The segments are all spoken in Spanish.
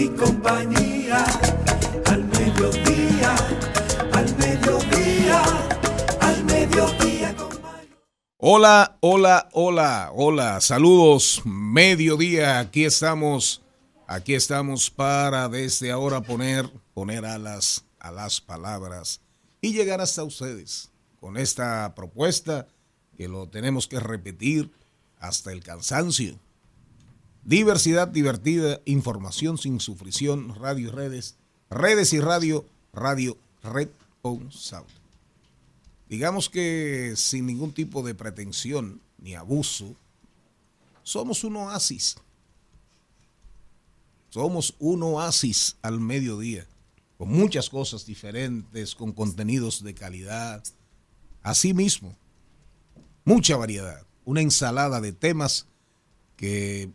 y compañía. Al mediodía, al mediodía, al mediodía Hola, hola, hola, hola. Saludos, mediodía. Aquí estamos, aquí estamos para desde ahora poner, poner alas a las palabras y llegar hasta ustedes con esta propuesta que lo tenemos que repetir hasta el cansancio. Diversidad divertida, información sin sufrición, radio y redes, redes y radio, radio responsable. Digamos que sin ningún tipo de pretensión ni abuso, somos un oasis. Somos un oasis al mediodía, con muchas cosas diferentes, con contenidos de calidad. Asimismo, mucha variedad, una ensalada de temas que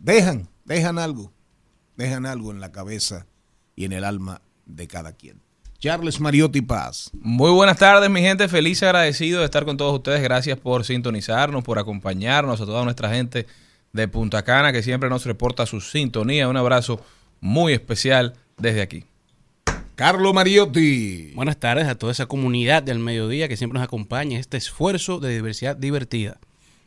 dejan, dejan algo, dejan algo en la cabeza y en el alma de cada quien. Charles Mariotti Paz. Muy buenas tardes, mi gente. Feliz y agradecido de estar con todos ustedes. Gracias por sintonizarnos, por acompañarnos, a toda nuestra gente de Punta Cana que siempre nos reporta su sintonía. Un abrazo muy especial desde aquí. Carlos Mariotti. Buenas tardes a toda esa comunidad del mediodía que siempre nos acompaña en este esfuerzo de diversidad divertida.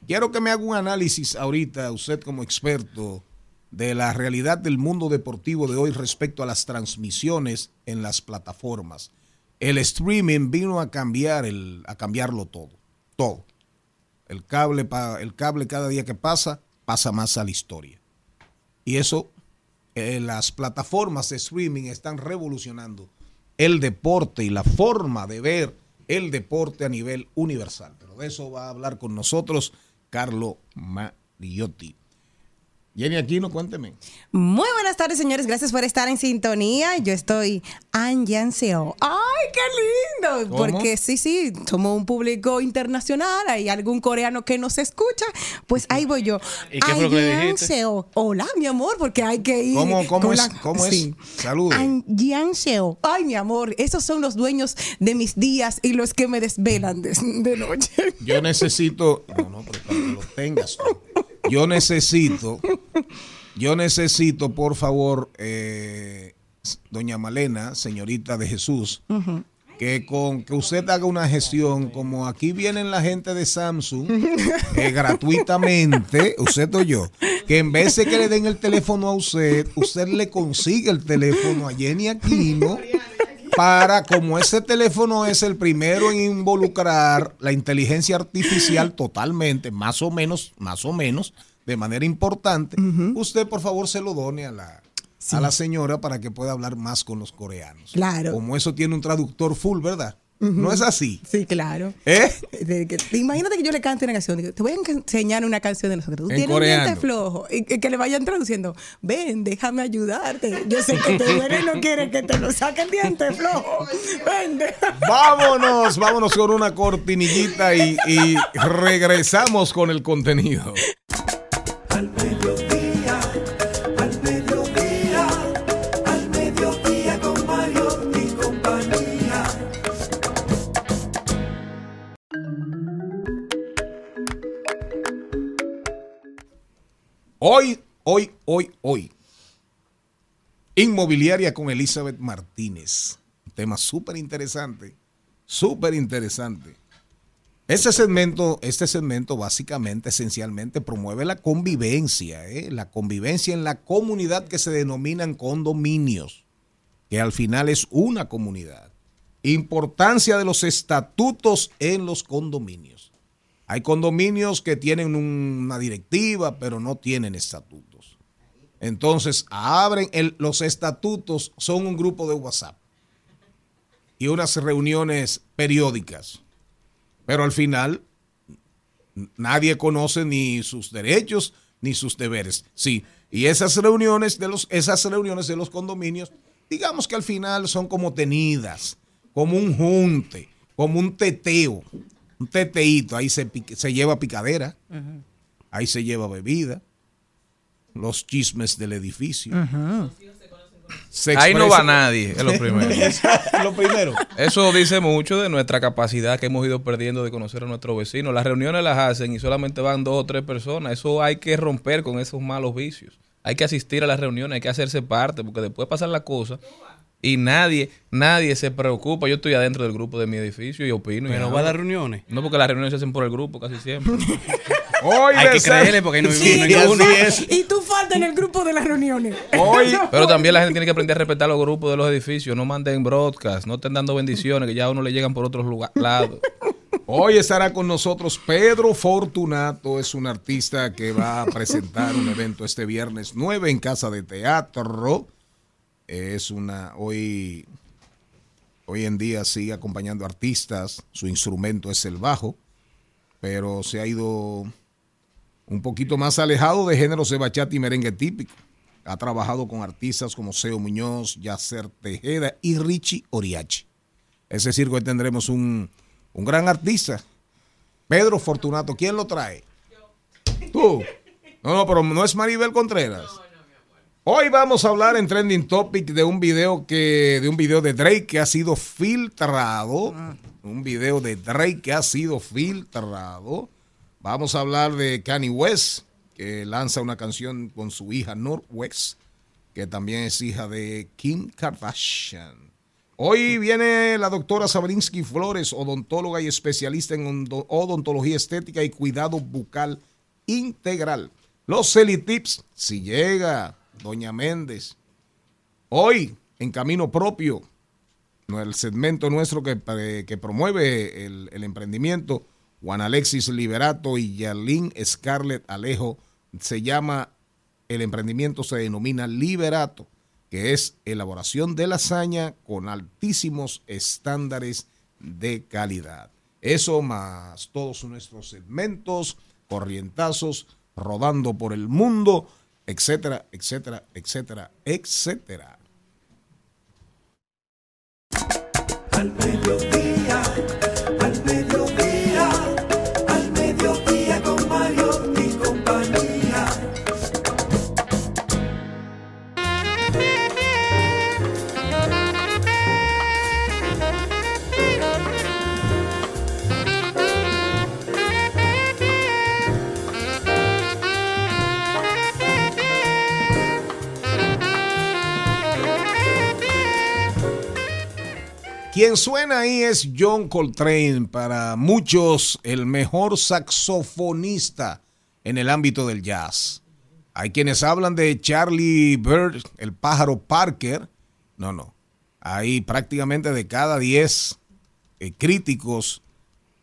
Quiero que me haga un análisis ahorita, usted como experto, de la realidad del mundo deportivo de hoy respecto a las transmisiones en las plataformas. El streaming vino a cambiar el, a cambiarlo todo, todo. El cable, pa- el cable cada día que pasa pasa más a la historia. Y eso, eh, las plataformas de streaming están revolucionando el deporte y la forma de ver el deporte a nivel universal. Pero de eso va a hablar con nosotros Carlo Mariotti. Jenny Aquino, cuénteme. Muy buenas tardes, señores. Gracias por estar en sintonía. Yo estoy Anjanseo. ¡Ay, qué lindo! ¿Cómo? Porque sí, sí, somos un público internacional. Hay algún coreano que nos escucha. Pues ahí voy yo. ¿Y qué fue lo que le dijiste? Anjanseo. Hola, mi amor, porque hay que ir. ¿Cómo- cómo con es? ¿Cómo es? Salude. Anjanseo. Ay, mi amor, esos son los dueños de mis días y los que me desvelan de, de noche. Yo necesito. No, no, pero para que lo tengas. Yo necesito. Yo necesito, por favor, eh, doña Malena, señorita de Jesús, que con que usted haga una gestión, como aquí vienen la gente de Samsung, eh, gratuitamente, usted o yo, que en vez de que le den el teléfono a usted, usted le consigue el teléfono a Jenny Aquino para, como ese teléfono es el primero en involucrar la inteligencia artificial totalmente, más o menos, más o menos, de manera importante, usted por favor se lo done a la, a la señora para que pueda hablar más con los coreanos. Claro. Como eso tiene un traductor full, ¿verdad? No es así. Sí, claro. ¿Eh? De que- imagínate que yo le cante una canción. digo, Te voy a enseñar una canción de nosotros. Tú En tienes coreano. un diente flojo. Y que, que le vayan traduciendo. Ven, déjame ayudarte. Yo sé que te duele y no quieres que te lo saque el diente flojo. Ven, déjame. Vámonos, vámonos con una cortinillita y, y regresamos con el contenido. Hoy, hoy, hoy, hoy. Inmobiliaria con Elizabeth Martínez. Un tema súper interesante. Súper interesante. Este segmento, este segmento básicamente, esencialmente, promueve la convivencia, ¿eh? la convivencia en la comunidad que se denominan condominios, que al final es una comunidad. Importancia de los estatutos en los condominios. Hay condominios que tienen un- una directiva, pero no tienen estatutos. Entonces, abren los estatutos, son un grupo de WhatsApp y unas reuniones periódicas. Pero al final, nadie conoce ni sus derechos ni sus deberes. Sí, Y esas reuniones de los, esas reuniones de los condominios, digamos que al final son como tenidas, como un junte, como un teteo, un teteíto. Ahí se, se lleva picadera, ahí se lleva bebida, los chismes del edificio. Se Ahí no va nadie, es lo primero. lo primero. Eso dice mucho de nuestra capacidad que hemos ido perdiendo de conocer a nuestros vecinos. Las reuniones las hacen y solamente van dos o tres personas. Eso hay que romper con esos malos vicios. Hay que asistir a las reuniones, hay que hacerse parte, porque después pasan las cosas y nadie, nadie se preocupa. Yo estoy adentro del grupo de mi edificio y opino. y Pero hablo. va a las reuniones. No, porque las reuniones se hacen por el grupo casi siempre. Hoy Hay que ser- creerle porque ahí no Sí, no hay y así ninguno. Y tú faltas en el grupo de las reuniones. Hoy, Pero también la gente tiene que aprender a respetar los grupos de los edificios. No manden broadcast, no estén dando bendiciones que ya a uno le llegan por otros lados. Hoy estará con nosotros Pedro Fortunato, es un artista que va a presentar un evento este viernes 9 en Casa de Teatro. Es una hoy hoy en día sigue acompañando artistas, su instrumento es el bajo, pero se ha ido un poquito más alejado de géneros de bachata y merengue típico. Ha trabajado con artistas como Seo Muñoz, Yacer Tejeda y Richie Oriachi. Es decir, que hoy tendremos un, un gran artista. Pedro Fortunato, ¿quién lo trae? Tú. No, no, pero no es Maribel Contreras. Hoy vamos a hablar en Trending Topic de un video que de un video de Drake que ha sido filtrado, un video de Drake que ha sido filtrado. Vamos a hablar de Kanye West que lanza una canción con su hija Northwest, que también es hija de Kim Kardashian. Hoy viene la doctora Sabrinsky Flores, odontóloga y especialista en odontología estética y cuidado bucal integral. Los Celitips, si llega, doña Méndez. Hoy, en camino propio, el segmento nuestro que, eh, que promueve el, el emprendimiento, Juan Alexis Liberato y Yarlín Scarlett Alejo, se llama, el emprendimiento se denomina Liberato, que es elaboración de lasaña con altísimos estándares de calidad. Eso más todos nuestros segmentos, corrientazos, rodando por el mundo, etcétera, etcétera, etcétera, etcétera. Al Quien suena ahí es John Coltrane, para muchos el mejor saxofonista en el ámbito del jazz. Hay quienes hablan de Charlie Bird, el pájaro Parker. No, no. Hay prácticamente de cada 10 eh, críticos,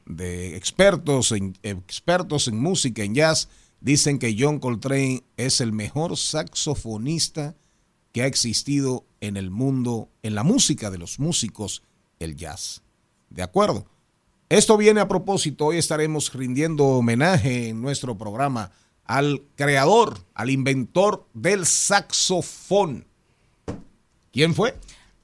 de expertos en, expertos en música, en jazz, dicen que John Coltrane es el mejor saxofonista que ha existido en el mundo, en la música de los músicos, el jazz. ¿De acuerdo? Esto viene a propósito, hoy estaremos rindiendo homenaje en nuestro programa al creador, al inventor del saxofón. ¿Quién fue?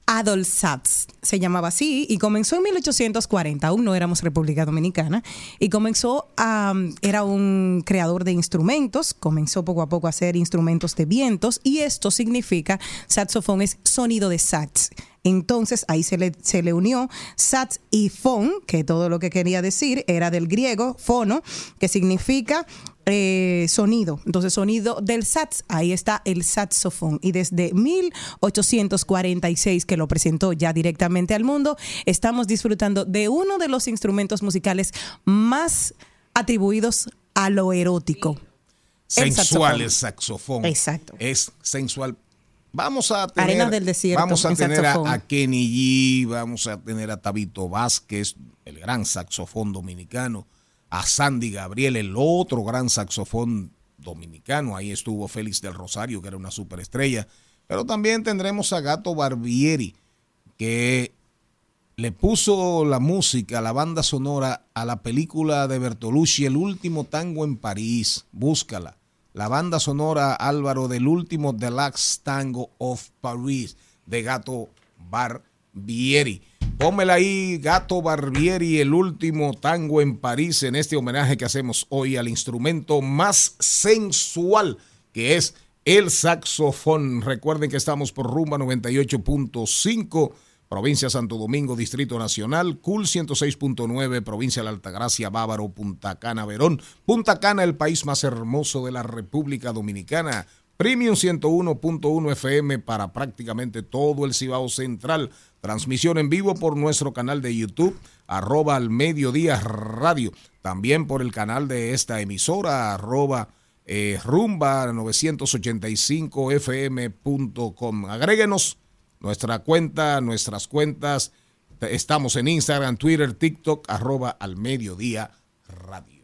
Adolf Satz se llamaba así y comenzó en 1840, aún no éramos República Dominicana, y comenzó a, era un creador de instrumentos, comenzó poco a poco a hacer instrumentos de vientos y esto significa, saxofón es sonido de sax. Entonces ahí se le, se le unió sax y fon, que todo lo que quería decir era del griego fono, que significa eh, sonido. Entonces, sonido del sax, ahí está el saxofón. Y desde 1846, que lo presentó ya directamente al mundo, estamos disfrutando de uno de los instrumentos musicales más atribuidos a lo erótico. El Sensual saxofón. el saxofón. Exacto. Es sensual. Vamos a tener, Arenas del desierto vamos a en tener a, a Kenny G, vamos a tener a Tabito Vázquez, el gran saxofón dominicano, a Sandy Gabriel, el otro gran saxofón dominicano. Ahí estuvo Félix del Rosario, que era una superestrella. Pero también tendremos a Gato Barbieri, que le puso la música, la banda sonora a la película de Bertolucci, El último tango en París. Búscala. La banda sonora Álvaro del último Deluxe Tango of Paris de Gato Barbieri. Pómela ahí, Gato Barbieri, el último tango en París, en este homenaje que hacemos hoy al instrumento más sensual que es el saxofón. Recuerden que estamos por rumba 98.5, provincia Santo Domingo, Distrito Nacional, Cool 106.9, provincia de la Altagracia, Bávaro, Punta Cana, Verón. Punta Cana, el país más hermoso de la República Dominicana. Premium 101.1 FM para prácticamente todo el Cibao Central. Transmisión en vivo por nuestro canal de YouTube, arroba al mediodía radio. También por el canal de esta emisora, arroba eh, rumba 985fm.com. Agréguenos nuestra cuenta, nuestras cuentas. Estamos en Instagram, Twitter, TikTok, arroba al mediodía radio.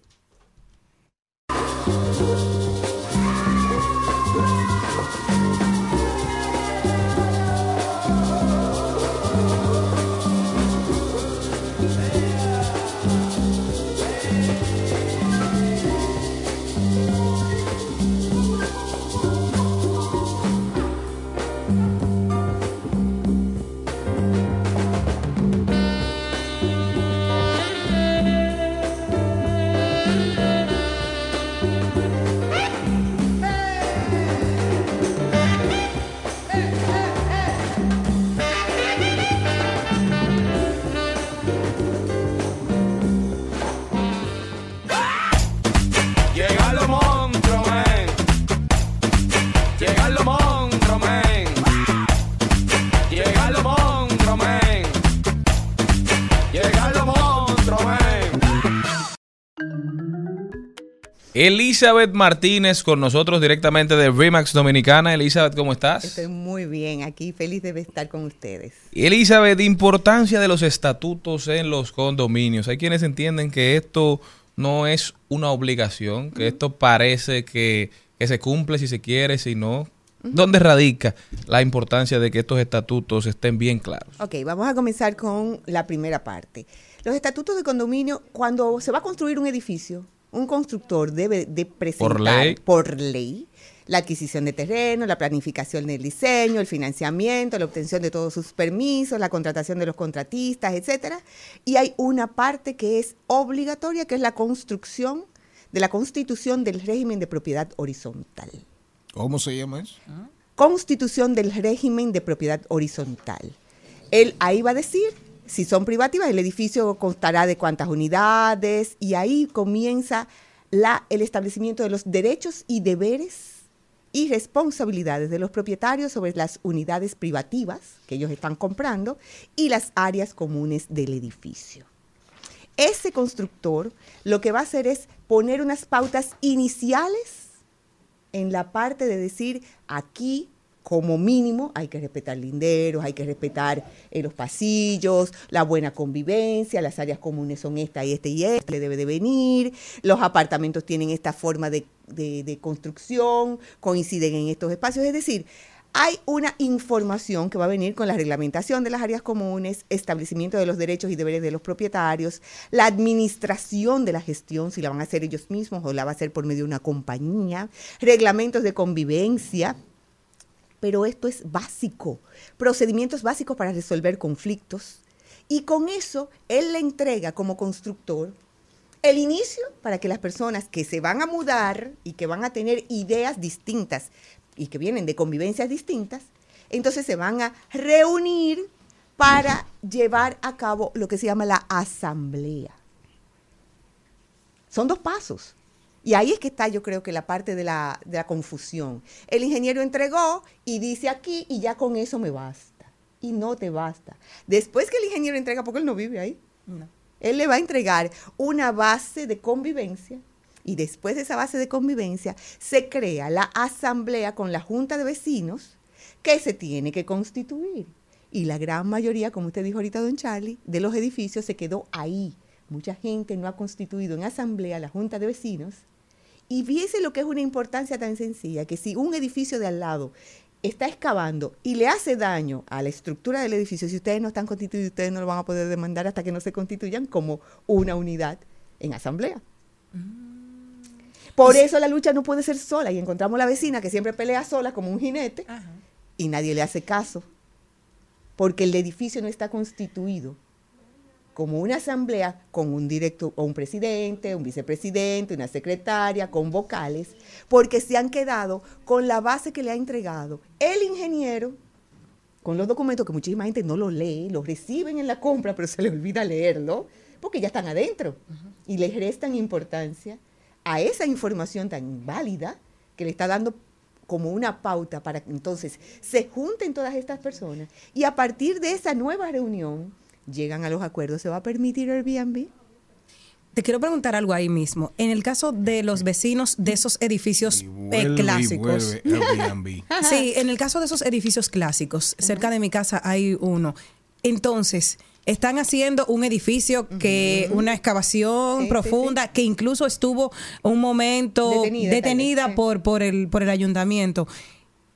Elizabeth Martínez con nosotros directamente de Remax Dominicana. Elizabeth, ¿cómo estás? Estoy muy bien aquí, feliz de estar con ustedes. Elizabeth, importancia de los estatutos en los condominios. Hay quienes entienden que esto no es una obligación, que esto parece que, que se cumple si se quiere, si no. ¿Dónde radica la importancia de que estos estatutos estén bien claros? Ok, vamos a comenzar con la primera parte. Los estatutos de condominio, cuando se va a construir un edificio, un constructor debe de presentar ley. por ley la adquisición de terreno, la planificación del diseño, el financiamiento, la obtención de todos sus permisos, la contratación de los contratistas, etcétera. Y hay una parte que es obligatoria, que es la construcción de la constitución del régimen de propiedad horizontal. ¿Cómo se llama eso? Constitución del régimen de propiedad horizontal. Él ahí va a decir si son privativas, el edificio constará de cuántas unidades y ahí comienza el establecimiento de los derechos y deberes y responsabilidades de los propietarios sobre las unidades privativas que ellos están comprando y las áreas comunes del edificio. Ese constructor lo que va a hacer es poner unas pautas iniciales en la parte de decir aquí como mínimo hay que respetar linderos, hay que respetar eh, los pasillos, la buena convivencia, las áreas comunes son esta y este y este, le debe de venir, los apartamentos tienen esta forma de, de- de construcción, coinciden en estos espacios, es decir, hay una información que va a venir con la reglamentación de las áreas comunes, establecimiento de los derechos y deberes de los propietarios, la administración de la gestión, si la van a hacer ellos mismos o la va a hacer por medio de una compañía, reglamentos de convivencia, pero esto es básico, procedimientos básicos para resolver conflictos. Y con eso, él le entrega como constructor el inicio para que las personas que se van a mudar y que van a tener ideas distintas y que vienen de convivencias distintas, entonces se van a reunir para llevar a cabo lo que se llama la asamblea. Son dos pasos. Y ahí es que está, yo creo que la parte de la, de la confusión. El ingeniero entregó y dice aquí y ya con eso me basta. Y no te basta. Después que el ingeniero entrega, porque él no vive ahí, él le va a entregar una base de convivencia y después de esa base de convivencia se crea la asamblea con la junta de vecinos que se tiene que constituir. Y la gran mayoría, como usted dijo ahorita, don Charlie, de los edificios se quedó ahí. Mucha gente no ha constituido en asamblea la junta de vecinos. Y fíjese lo que es una importancia tan sencilla, que si un edificio de al lado está excavando y le hace daño a la estructura del edificio, si ustedes no están constituidos, ustedes no lo van a poder demandar hasta que no se constituyan como una unidad en asamblea. Por eso la lucha no puede ser sola y encontramos la vecina que siempre pelea sola como un jinete y nadie le hace caso porque el edificio no está constituido como una asamblea con un directo o un presidente, un vicepresidente, una secretaria, con vocales, porque se han quedado con la base que le ha entregado el ingeniero, con los documentos que muchísima gente no los lee, los reciben en la compra, pero se les olvida leerlo, porque ya están adentro. Y les restan importancia a esa información tan válida que le está dando como una pauta para que entonces se junten todas estas personas y a partir de esa nueva reunión llegan a los acuerdos. ¿Se va a permitir Airbnb? Te quiero preguntar algo ahí mismo. En el caso de los vecinos de esos edificios eh, clásicos. Airbnb. Sí, en el caso de esos edificios clásicos, cerca de mi casa hay uno. Entonces, están haciendo un edificio que una excavación Sí, sí, profunda que incluso estuvo un momento Detenida, detenida, por por el por el ayuntamiento.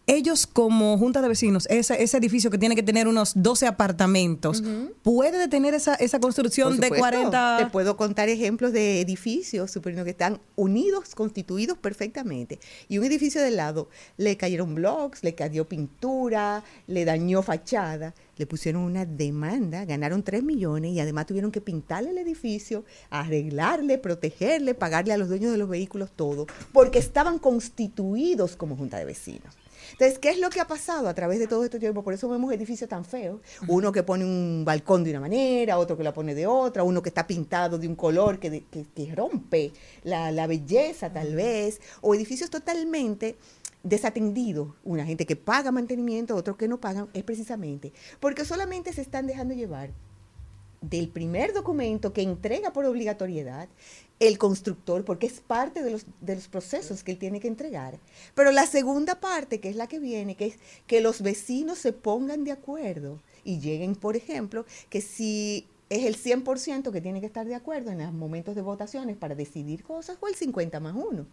Ellos como junta de vecinos, ese, ese edificio que tiene que tener unos 12 apartamentos, ¿puede detener esa, esa construcción de supuesto. 40? Te puedo contar ejemplos de edificios suponiendo que están unidos, constituidos perfectamente. Y un edificio del lado le cayeron blocks, le cayó pintura, le dañó fachada. Le pusieron una demanda, ganaron 3 millones y además tuvieron que pintarle el edificio, arreglarle, protegerle, pagarle a los dueños de los vehículos todo, porque estaban constituidos como junta de vecinos. Entonces, ¿qué es lo que ha pasado a través de todo este tiempo? Por eso vemos edificios tan feos. Uno que pone un balcón de una manera, otro que lo pone de otra, uno que está pintado de un color que, de- que- que rompe la, la belleza tal vez, o edificios totalmente desatendidos. Una gente que paga mantenimiento, otros que no pagan, es precisamente porque solamente se están dejando llevar del primer documento que entrega por obligatoriedad el constructor, porque es parte de los, de los procesos que él tiene que entregar. Pero la segunda parte, que es la que viene, que es que los vecinos se pongan de acuerdo y lleguen, por ejemplo, que si es el 100% que tiene que estar de acuerdo en los momentos de votaciones para decidir cosas o el 50 más 1.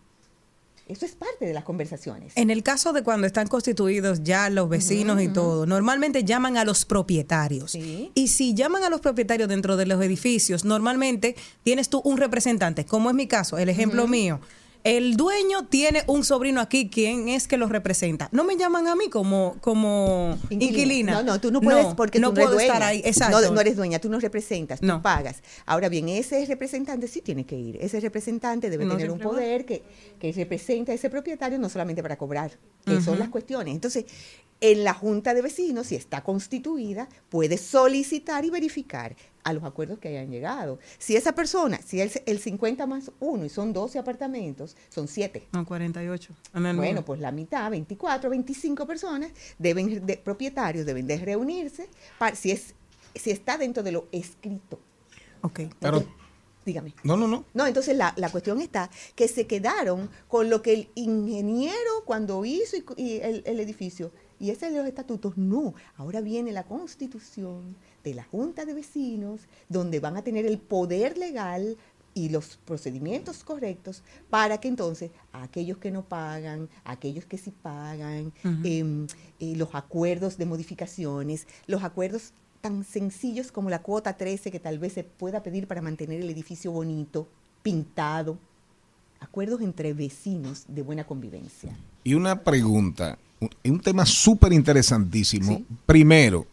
Eso es parte de las conversaciones. En el caso de cuando están constituidos ya los vecinos y todo, normalmente llaman a los propietarios. Sí. Y si llaman a los propietarios dentro de los edificios, normalmente tienes tú un representante, como es mi caso, el ejemplo mío. El dueño tiene un sobrino aquí, ¿quién es que lo representa? No me llaman a mí como, como inquilina. No, no, tú no puedes porque no tú no eres puedo estar ahí. Exacto. No, no eres dueña, tú no representas, tú No. pagas. Ahora bien, ese representante sí tiene que ir. Ese representante debe tener un va. poder que, que representa a ese propietario no solamente para cobrar, que son las cuestiones. Entonces, en la junta de vecinos, si está constituida, puede solicitar y verificar a los acuerdos que hayan llegado. Si esa persona, si el, el 50 más 1 y son 12 apartamentos, son 7. No, 48. En el Bueno, pues la mitad, 24, 25 personas, deben de, propietarios deben de reunirse para, si es si está dentro de lo escrito. Ok. Pero, Entonces, dígame. no, no, no. No, entonces la, la cuestión está que se quedaron con lo que el ingeniero cuando hizo y- y el, el edificio, y ese de los estatutos, no. Ahora viene la constitución de la Junta de Vecinos, donde van a tener el poder legal y los procedimientos correctos para que entonces a aquellos que no pagan, aquellos que sí pagan, em, eh, los acuerdos de modificaciones, los acuerdos tan sencillos como la cuota 13 que tal vez se pueda pedir para mantener el edificio bonito, pintado, acuerdos entre vecinos de buena convivencia. Y una pregunta, un, un tema súper interesantísimo. Sí. Primero,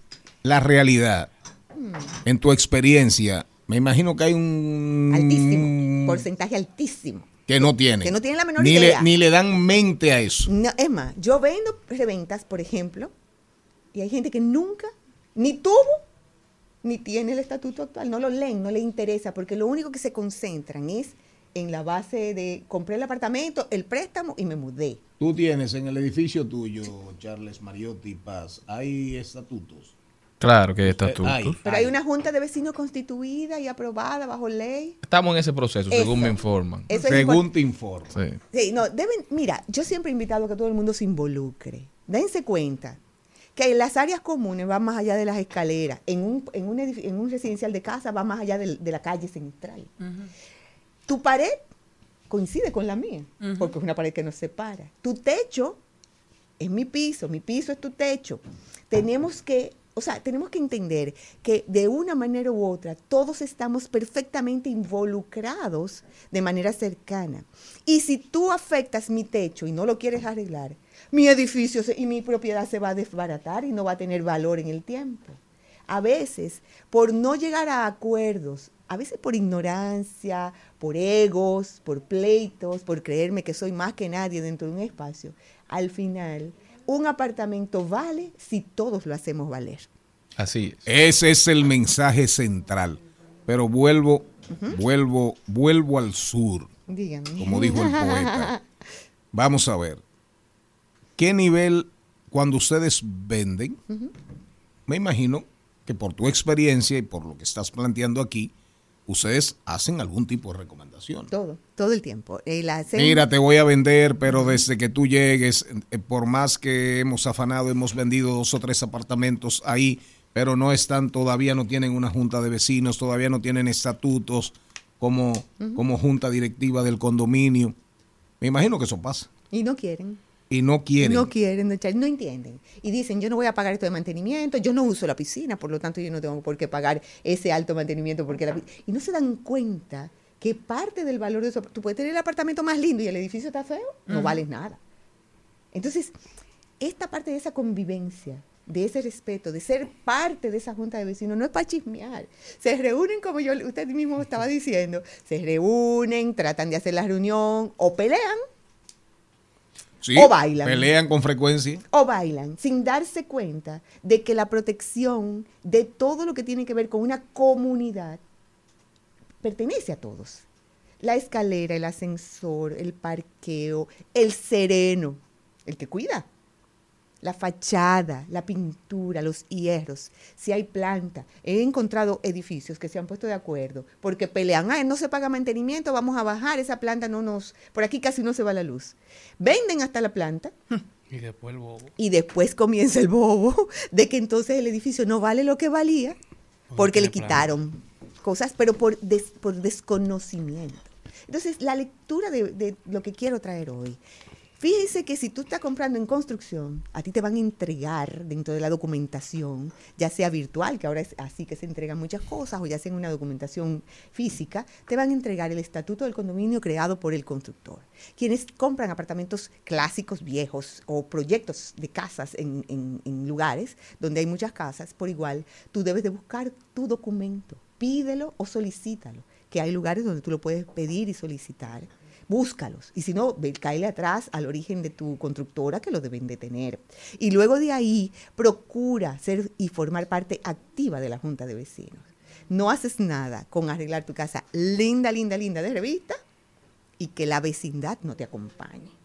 la realidad. En tu experiencia, me imagino que hay un... Altísimo, porcentaje altísimo. Que no tiene. Que no tiene la menor ni idea. Le, ni le dan mente a eso. No, es más, yo vendo reventas, por ejemplo, y hay gente que nunca ni tuvo ni tiene el estatuto actual, no lo leen, no le interesa, porque lo único que se concentran es en la base de compré el apartamento, el préstamo y me mudé. Tú tienes en el edificio tuyo, Charles Mariotti Paz, hay estatutos. Claro que está tú. Ay. Pero hay una junta de vecinos constituida y aprobada bajo ley. Estamos en ese proceso, según Eso. me informan. Eso Según te informo. Sí. Sí, no, deben, mira, yo siempre he invitado a que todo el mundo se involucre. Dense cuenta que las áreas comunes van más allá de las escaleras. En un, en un, en un residencial de casa va más allá de, la calle central. Tu pared coincide con la mía, porque es una pared que nos separa. Tu techo es mi piso, mi piso es tu techo. Tenemos que O sea, tenemos que entender que de una manera u otra todos estamos perfectamente involucrados de manera cercana. Y si tú afectas mi techo y no lo quieres arreglar, mi edificio y mi propiedad se va a desbaratar y no va a tener valor en el tiempo. A veces, por no llegar a acuerdos, a veces por ignorancia, por egos, por pleitos, por creerme que soy más que nadie dentro de un espacio, al final un apartamento vale si todos lo hacemos valer. Así es. Ese es el mensaje central. Pero vuelvo, vuelvo, vuelvo al sur, Dígame. como dijo el poeta. Vamos a ver. ¿Qué nivel, cuando ustedes venden, me imagino que por tu experiencia y por lo que estás planteando aquí, ustedes hacen algún tipo de recomendación? Todo, todo el tiempo. Hacer- Mira, te voy a vender, pero desde que tú llegues, eh, por más que hemos afanado, hemos vendido dos o tres apartamentos ahí, pero no están, todavía no tienen una junta de vecinos, todavía no tienen estatutos como, como junta directiva del condominio. Me imagino que eso pasa. Y no quieren. Y no quieren. No quieren, no, entienden. Y dicen, yo no voy a pagar esto de mantenimiento, yo no uso la piscina, por lo tanto yo no tengo por qué pagar ese alto mantenimiento. porque la pi-". Y no se dan cuenta que parte del valor de eso, tú puedes tener el apartamento más lindo y el edificio está feo, no vales nada. Entonces, esta parte de esa convivencia, de ese respeto, de ser parte de esa junta de vecinos, no es para chismear. Se reúnen, como yo, usted mismo estaba diciendo, se reúnen, tratan de hacer la reunión o pelean Sí, o bailan. Pelean con frecuencia. o bailan sin darse cuenta de que la protección de todo lo que tiene que ver con una comunidad pertenece a todos. La escalera, el ascensor, el parqueo, el sereno, el que cuida. La fachada, la pintura, los hierros, si hay planta. He encontrado edificios que se han puesto de acuerdo porque pelean, ah, no se paga mantenimiento, vamos a bajar, esa planta no nos, por aquí casi no se va la luz. Venden hasta la planta Y después el bobo. y después comienza el bobo de que entonces el edificio no vale lo que valía porque le quitaron cosas, pero por, des- por desconocimiento. Entonces, la lectura de, de lo que quiero traer hoy. Fíjense que si tú estás comprando en construcción, a ti te van a entregar dentro de la documentación, ya sea virtual, que ahora es así que se entregan muchas cosas, o ya sea en una documentación física, te van a entregar el estatuto del condominio creado por el constructor. Quienes compran apartamentos clásicos, viejos, o proyectos de casas en, en- lugares donde hay muchas casas, por igual, tú debes de buscar tu documento, pídelo o solicítalo, que hay lugares donde tú lo puedes pedir y solicitar búscalos. Y si no, cáele atrás al origen de tu constructora que lo deben de tener. Y luego de ahí, procura ser y formar parte activa de la Junta de Vecinos. No haces nada con arreglar tu casa linda, linda, linda de revista y que la vecindad no te acompañe.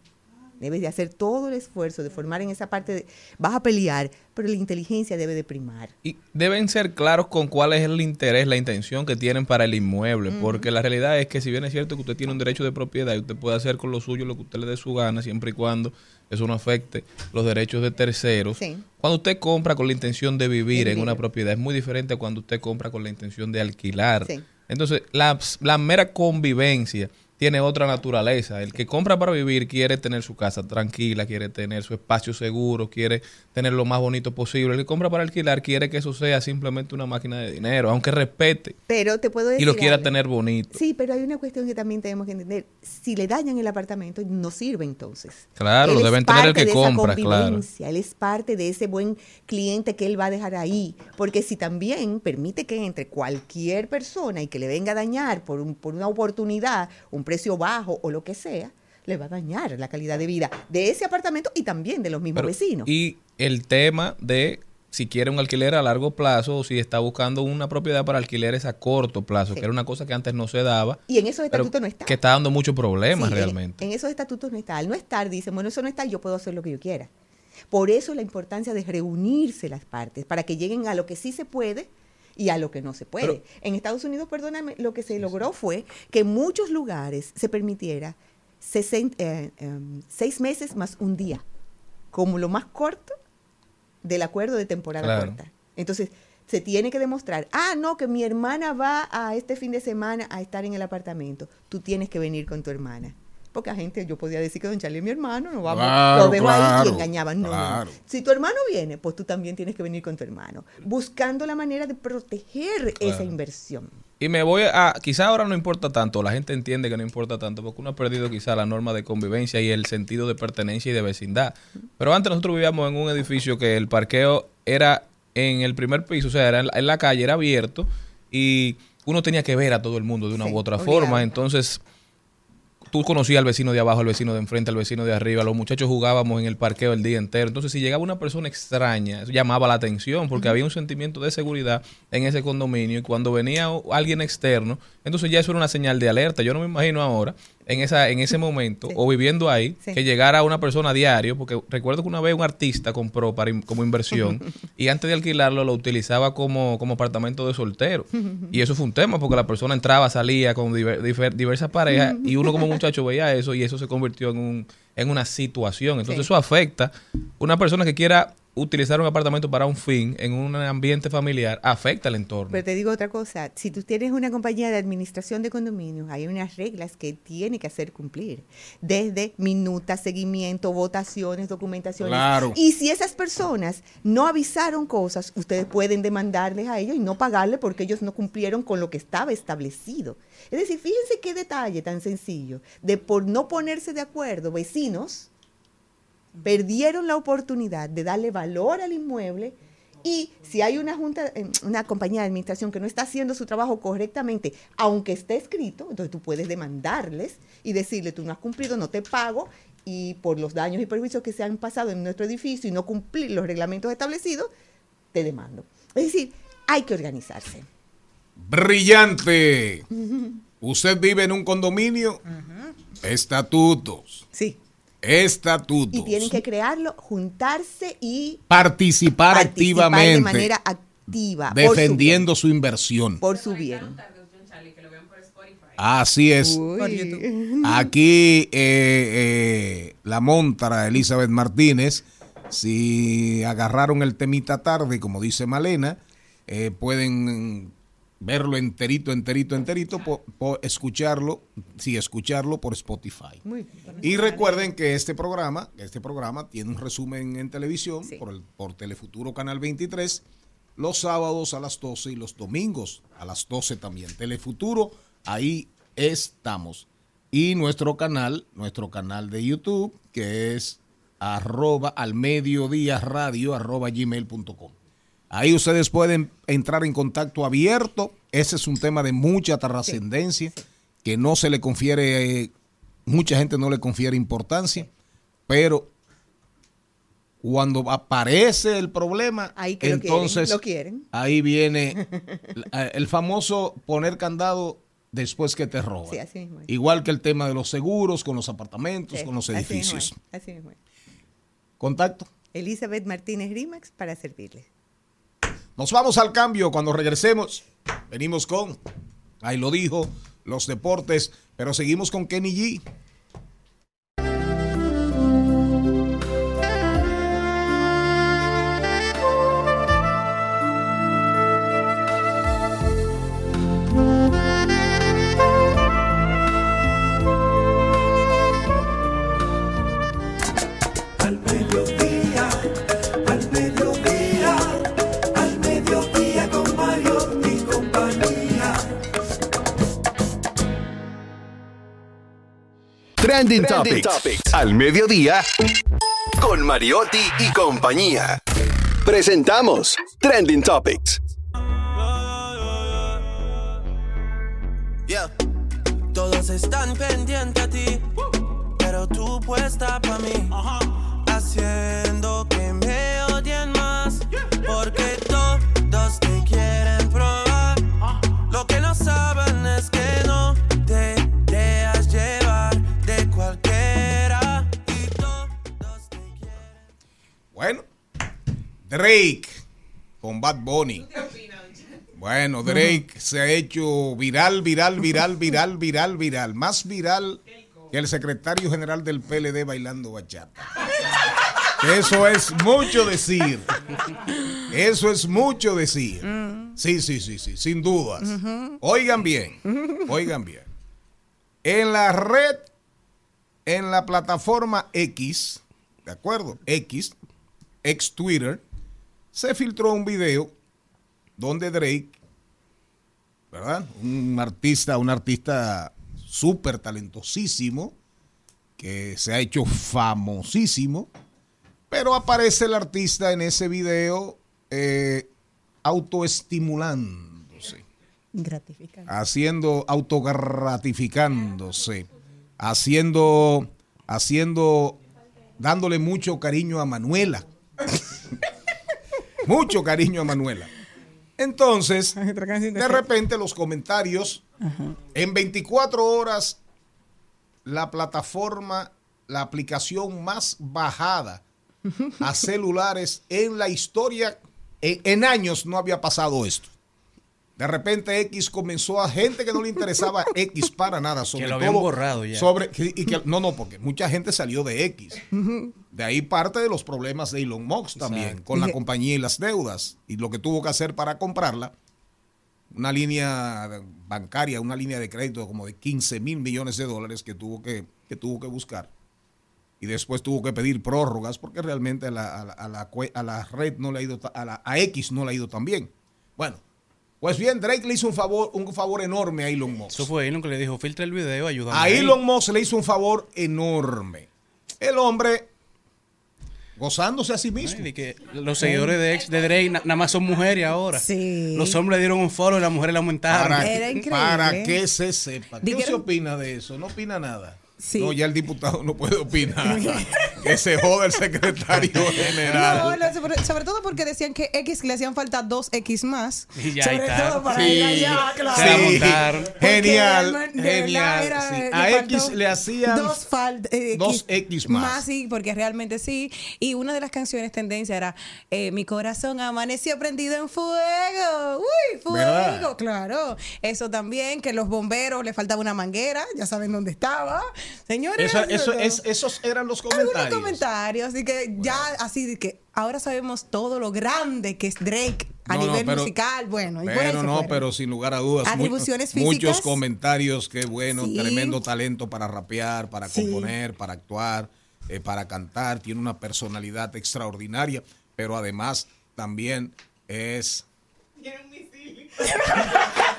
Debes de hacer todo el esfuerzo de formar en esa parte. De, vas a pelear, pero la inteligencia debe de primar. Y deben ser claros con cuál es el interés, la intención que tienen para el inmueble, porque la realidad es que si bien es cierto que usted tiene un derecho de propiedad y usted puede hacer con lo suyo lo que usted le dé su gana, siempre y cuando eso no afecte los derechos de terceros. Sí. Cuando usted compra con la intención de vivir De en una propiedad es muy diferente a cuando usted compra con la intención de alquilar. Sí. Entonces, la, la mera convivencia tiene otra naturaleza. El que compra para vivir quiere tener su casa tranquila, quiere tener su espacio seguro, quiere tener lo más bonito posible. El que compra para alquilar quiere que eso sea simplemente una máquina de dinero, aunque respete Pero te puedo decir. y lo quiera algo. tener bonito. Sí, pero hay una cuestión que también tenemos que entender. Si le dañan el apartamento, no sirve entonces. Claro, Él lo deben tener el que de esa compra, claro. convivencia, Él es parte de ese buen cliente que él va a dejar ahí. Porque si también permite que entre cualquier persona y que le venga a dañar por, un- por una oportunidad, un precio bajo o lo que sea, le va a dañar la calidad de vida de ese apartamento y también de los mismos Pero- vecinos. Y el tema de si quiere un alquiler a largo plazo o si está buscando una propiedad para alquileres a corto plazo, Sí. que era una cosa que antes no se daba, Y en esos estatutos no está. que está dando muchos problemas Sí, en- realmente. En, esos estatutos no está. Al no estar, dicen, bueno, eso no está, yo puedo hacer lo que yo quiera. Por eso la importancia de reunirse las partes, para que lleguen a lo que sí se puede y a lo que no se puede. Pero- en Estados Unidos, perdóname, lo que se logró fue que en muchos lugares se permitiera sesen- eh, em, seis meses más un día, como lo más corto del acuerdo de temporada Claro. corta. Entonces, se tiene que demostrar, ah, no, que mi hermana va a este fin de semana a estar en el apartamento. Tú tienes que venir con tu hermana. Porque a gente, yo podía decir que don Charlie es mi hermano, no vamos, Claro, lo dejo ahí y engañaban. No, claro. Si tu hermano viene, pues tú también tienes que venir con tu hermano, buscando la manera de proteger esa inversión. Y me voy a, quizá ahora no importa tanto, la gente entiende que no importa tanto, porque uno ha perdido quizá la norma de convivencia y el sentido de pertenencia y de vecindad. Pero antes nosotros vivíamos en un edificio que el parqueo era en el primer piso, o sea, era en la, en la calle, era abierto y uno tenía que ver a todo el mundo de una Sí, u otra obligado. forma. Entonces, tú conocías al vecino de abajo, al vecino de enfrente, al vecino de arriba, los muchachos jugábamos en el parqueo el día entero. Entonces, si llegaba una persona extraña, eso llamaba la atención porque había un sentimiento de seguridad en ese condominio y cuando venía alguien externo, entonces ya eso era una señal de alerta. Yo no me imagino ahora en esa en ese momento Sí. o viviendo ahí Sí. que llegara una persona a diario, porque recuerdo que una vez un artista compró para in- como inversión y antes de alquilarlo lo utilizaba como, como apartamento de soltero. Y eso fue un tema porque la persona entraba, salía con diver- diversas parejas y uno como muchacho veía eso y eso se convirtió en, un, en una situación. Entonces Sí. eso afecta. Una persona que quiera utilizar un apartamento para un fin en un ambiente familiar afecta el entorno. Pero te digo otra cosa, si tú tienes una compañía de administración de condominios, hay unas reglas que tiene que hacer cumplir, desde minutas, seguimiento, votaciones, documentaciones. Claro. Y si esas personas no avisaron cosas, ustedes pueden demandarles a ellos y no pagarle porque ellos no cumplieron con lo que estaba establecido. Es decir, fíjense qué detalle tan sencillo, de por no ponerse de acuerdo vecinos, perdieron la oportunidad de darle valor al inmueble y si hay una junta, eh, una compañía de administración que no está haciendo su trabajo correctamente, aunque esté escrito, entonces tú puedes demandarles y decirle, tú no has cumplido, no te pago y por los daños y perjuicios que se han pasado en nuestro edificio y no cumplir los reglamentos establecidos, te demando. Es decir, hay que organizarse. Brillante. Usted vive en un condominio. Estatutos. Sí. Estatutos. Y tienen que crearlo, juntarse y participar, participar activamente. de manera activa. su defendiendo su inversión. Por su bien. Así es. Uy. Aquí eh, eh, la montara Elizabeth Martínez, si agarraron el temita tarde, como dice Malena, eh, pueden verlo enterito, enterito, enterito, po- po- escucharlo, sí, escucharlo por Spotify. Muy. Y recuerden que este programa, este programa tiene un resumen en televisión Sí. por, el, por Telefuturo Canal 23, los sábados a las 12 y los domingos a las 12 también. Telefuturo, ahí estamos. Y nuestro canal, nuestro canal de YouTube, que es arroba al mediodía radio arroba gmail.com. Ahí ustedes pueden entrar en contacto abierto. Ese es un tema de mucha trascendencia que no se le confiere, eh, mucha gente no le confiere importancia, pero cuando aparece el problema, Ahí que lo quieren, entonces lo quieren. ahí viene el famoso poner candado después que te roban. Sí, así mismo. Igual que el tema de los seguros, con los apartamentos, con los así mismo edificios. así mismo. Contacto. Elizabeth Martínez Rimax para servirles. Nos vamos al cambio. Cuando regresemos, venimos con, ahí lo dijo, los deportes, pero seguimos con Kenny G. Trending, Topics. Al mediodía. Con Mariotti y compañía. Presentamos Trending Topics. Yeah. Todos están pendientes a ti, pero tú puesta para mí, haciendo que Drake con Bad Bunny. Bueno, Drake se ha hecho viral, viral, viral, viral, viral, viral. Más viral que el secretario general del PLD bailando bachata. Eso es mucho decir. Eso es mucho decir. Sí, sí, sí, sí, sin dudas. Oigan bien, oigan bien. En la red en la plataforma X, ¿de acuerdo? X, ex Twitter, se filtró un video donde Drake, ¿verdad? Un artista, un artista súper talentosísimo, que se ha hecho famosísimo, pero aparece el artista en ese video eh, autoestimulándose, Gratificante. haciendo, autogratificándose, haciendo, haciendo, dándole mucho cariño a Manuela. Mucho cariño a Manuela. Entonces, de repente los comentarios, en 24 horas, la plataforma, la aplicación más bajada a celulares en la historia, en, en años no había pasado esto. De repente X comenzó a gente que no le interesaba X para nada, sobre lo habían todo borrado ya. sobre y que no no porque mucha gente salió de X. De ahí parte de los problemas de Elon Musk también Exacto. con la compañía y las deudas y lo que tuvo que hacer para comprarla una línea bancaria, una línea de crédito como de 15 mil millones de dólares que tuvo que, que tuvo que buscar. Y después tuvo que pedir prórrogas porque realmente a la, a la- a la cue- a la red no le ha ido, a, la, a X no le ha ido tan bien. Bueno, pues bien, Drake le hizo un favor, un favor enorme a Elon Musk. Eso fue Elon que le dijo, filtra el video, ayúdame. A ahí". Elon Musk le hizo un favor enorme. El hombre gozándose a sí mismo. Ay, de que los seguidores de ex de Drake na- nada más son mujeres ahora. Sí. Los hombres le dieron un follow y las mujeres le aumentaron. Para, Era increíble. para que se sepa. ¿Qué Dijeron- usted opina de eso? No opina nada. Sí. No, ya el diputado no puede opinar. que se joda el secretario general. No, no, sobre, sobre todo porque decían que X le hacían falta dos X más. Y ya sobre está. todo para Sí, ir allá, claro. Genial, genial. era- sí. le A X le hacían eh, dos X más. sí, porque realmente sí. Y una de las canciones tendencia era eh, Mi corazón amaneció prendido en fuego. Uy, fuego. ¿Verdad? Claro. Eso también, que los bomberos le faltaba una manguera. Ya saben dónde estaba. Señores. Eso- eso- es- esos eran los comentarios. Algunos comentarios. Así que ya así de que ahora sabemos todo lo grande que es Drake a No, no, nivel pero- musical. Bueno, y por no, pero sin lugar a dudas. Atribuciones muchos físicas. comentarios, qué bueno, Sí. tremendo talento para rapear, para Sí. componer, para actuar, eh, para cantar. Tiene una personalidad extraordinaria, pero además también es.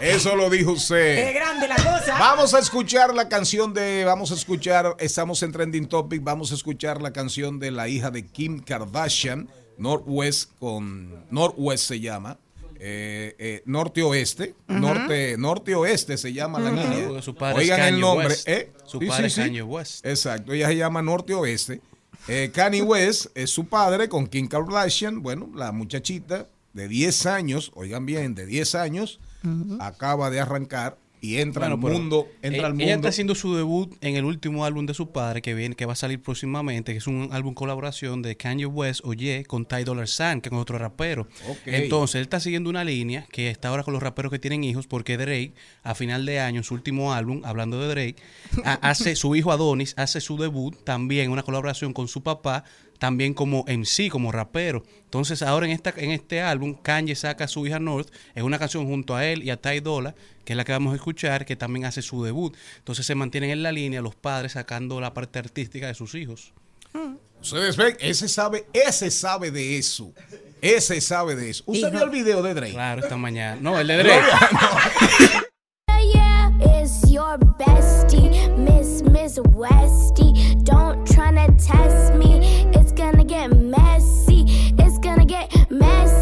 Eso lo dijo Es usted. grande la cosa. Vamos a escuchar la canción de, vamos a escuchar, estamos en Trending Topic, vamos a escuchar la canción de la hija de Kim Kardashian, Northwest con, Northwest se llama, eh, eh, norte oeste, norte, norte oeste se llama la niña. Porque su padre Oigan es el nombre, West. ¿eh? Su Sí, padre sí, es sí. Kanye West. Exacto, ella se llama norte oeste. Eh, Kanye West es su padre con Kim Kardashian, bueno, la muchachita de 10 años, oigan bien, de 10 años, acaba de arrancar y entra Bueno, al mundo, entra e- al Ella mundo. está haciendo su debut en el último álbum de su padre que viene, que va a salir próximamente, que es un álbum colaboración de Kanye West, Oye, con Ty Dolla $ign, que es otro rapero. Entonces, él está siguiendo una línea que está ahora con los raperos que tienen hijos, porque Drake, a final de año, en su último álbum, hablando de Drake, ha- hace su hijo Adonis, hace su debut también, una colaboración con su papá, también como MC, como rapero. Entonces, ahora en esta en este álbum, Kanye saca a su hija North, es una canción junto a él y a Ty Dolla, que es la que vamos a escuchar, que también hace su debut. Entonces, se mantienen en la línea los padres sacando la parte artística de sus hijos. Ustedes ven, ese sabe, ese sabe de eso. Ese sabe de eso. ¿Usted vio el video de Drake? Claro, esta mañana. No, el de Drake. Yeah, it's your bestie, Miss Miss Westy. Don't tryna test me. mess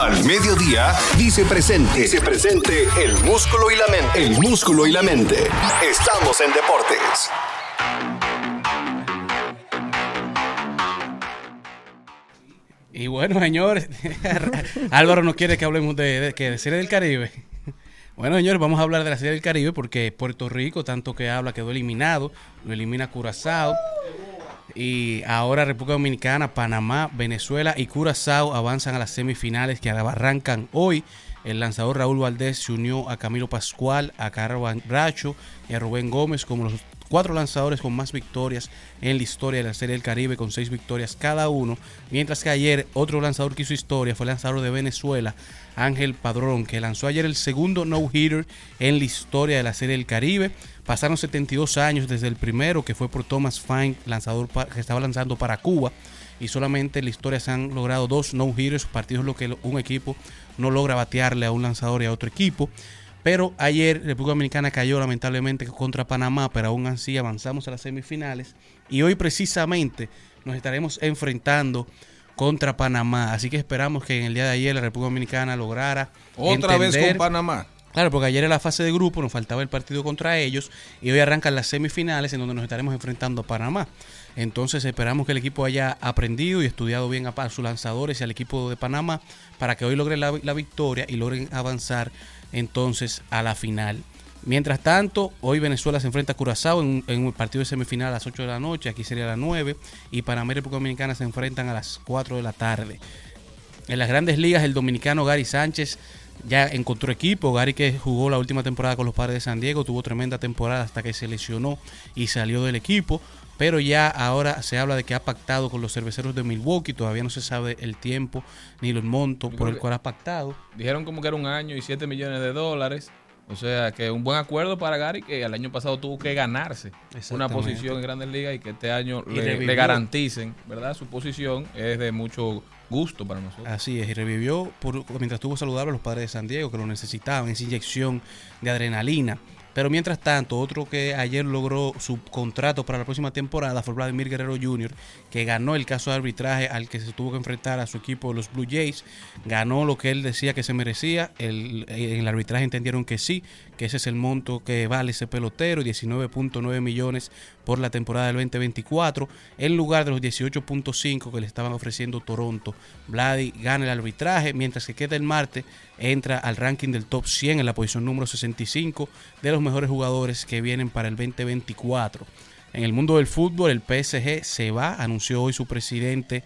Al Mediodía dice presente. Dice presente el músculo y la mente. El músculo y la mente. Estamos en deportes. Y bueno, señores, Álvaro no quiere que hablemos de, de, que de Serie del Caribe. Bueno, señores, vamos a hablar de la Serie del Caribe porque Puerto Rico, tanto que habla, quedó eliminado, lo elimina Curazao. Y ahora República Dominicana, Panamá, Venezuela y Curazao avanzan a las semifinales que arrancan hoy. El lanzador Raúl Valdés se unió a Camilo Pascual, a Carlos Bracho y a Rubén Gómez como los cuatro lanzadores con más victorias en la historia de la Serie del Caribe, con seis victorias cada uno. Mientras que ayer otro lanzador que hizo historia fue el lanzador de Venezuela, Ángel Padrón, que lanzó ayer el segundo no-hitter en la historia de la Serie del Caribe. Pasaron 72 años desde el primero, que fue por Thomas Fine, lanzador que estaba lanzando para Cuba. Y solamente en la historia se han logrado dos no-hitters, partidos en los que un equipo no logra batearle a un lanzador y a otro equipo. Pero ayer República Dominicana cayó lamentablemente contra Panamá, pero aún así avanzamos a las semifinales. Y hoy precisamente nos estaremos enfrentando contra Panamá. Así que esperamos que en el día de ayer la República Dominicana lograra Otra vez con Panamá. Claro, porque ayer en la fase de grupo nos faltaba el partido contra ellos y hoy arrancan las semifinales en donde nos estaremos enfrentando a Panamá. Entonces esperamos que el equipo haya aprendido y estudiado bien a, sus lanzadores y al equipo de Panamá para que hoy logren la, la victoria y logren avanzar entonces a la final. Mientras tanto, hoy Venezuela se enfrenta a Curazao en, en un partido de semifinal a las 8 de la noche, aquí sería a las 9, y Panamá y República Dominicana se enfrentan a las 4 de la tarde. En las grandes ligas, el dominicano Gary Sánchez ya encontró equipo. Gary que jugó la última temporada con los padres de San Diego, tuvo tremenda temporada hasta que se lesionó y salió del equipo. Pero ya ahora se habla de que ha pactado con los cerveceros de Milwaukee. Todavía no se sabe el tiempo ni el monto por el cual ha pactado. Dijeron como que era un año y 7 millones de dólares. O sea, que un buen acuerdo para Gary, que el año pasado tuvo que ganarse una posición en Grandes Ligas y que este año le, le garanticen, ¿verdad? Su posición es de mucho gusto para nosotros. Así es, y revivió por, mientras estuvo saludable a los padres de San Diego, que lo necesitaban, esa inyección de adrenalina. Pero mientras tanto, otro que ayer logró su contrato para la próxima temporada fue Vladimir Guerrero Jr., que ganó el caso de arbitraje al que se tuvo que enfrentar a su equipo, los Blue Jays. Ganó lo que él decía que se merecía. El, en el arbitraje entendieron que sí, que ese es el monto que vale ese pelotero, 19.9 millones por la temporada del 2024, en lugar de los 18.5 que le estaban ofreciendo Toronto. Vladi gana el arbitraje, mientras que queda el martes, entra al ranking del top 100 en la posición número 65 de los mejores jugadores que vienen para el 2024. En el mundo del fútbol, el PSG se va, anunció hoy su presidente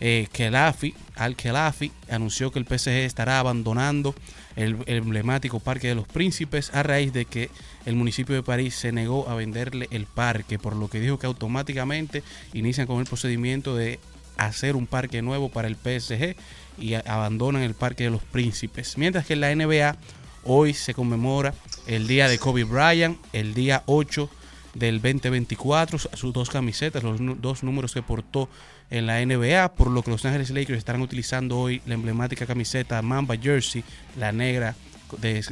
eh, Khelafi, Al Khelafi, anunció que el PSG estará abandonando el, el emblemático Parque de los Príncipes a raíz de que el municipio de París se negó a venderle el parque, por lo que dijo que automáticamente inician con el procedimiento de hacer un parque nuevo para el PSG y abandonan el Parque de los Príncipes. Mientras que en la NBA hoy se conmemora el día de Kobe Bryant, el día 8 del 2024, su- sus dos camisetas, los dos números que portó en la NBA, por lo que los Ángeles Lakers estarán utilizando hoy la emblemática camiseta Mamba Jersey, la negra de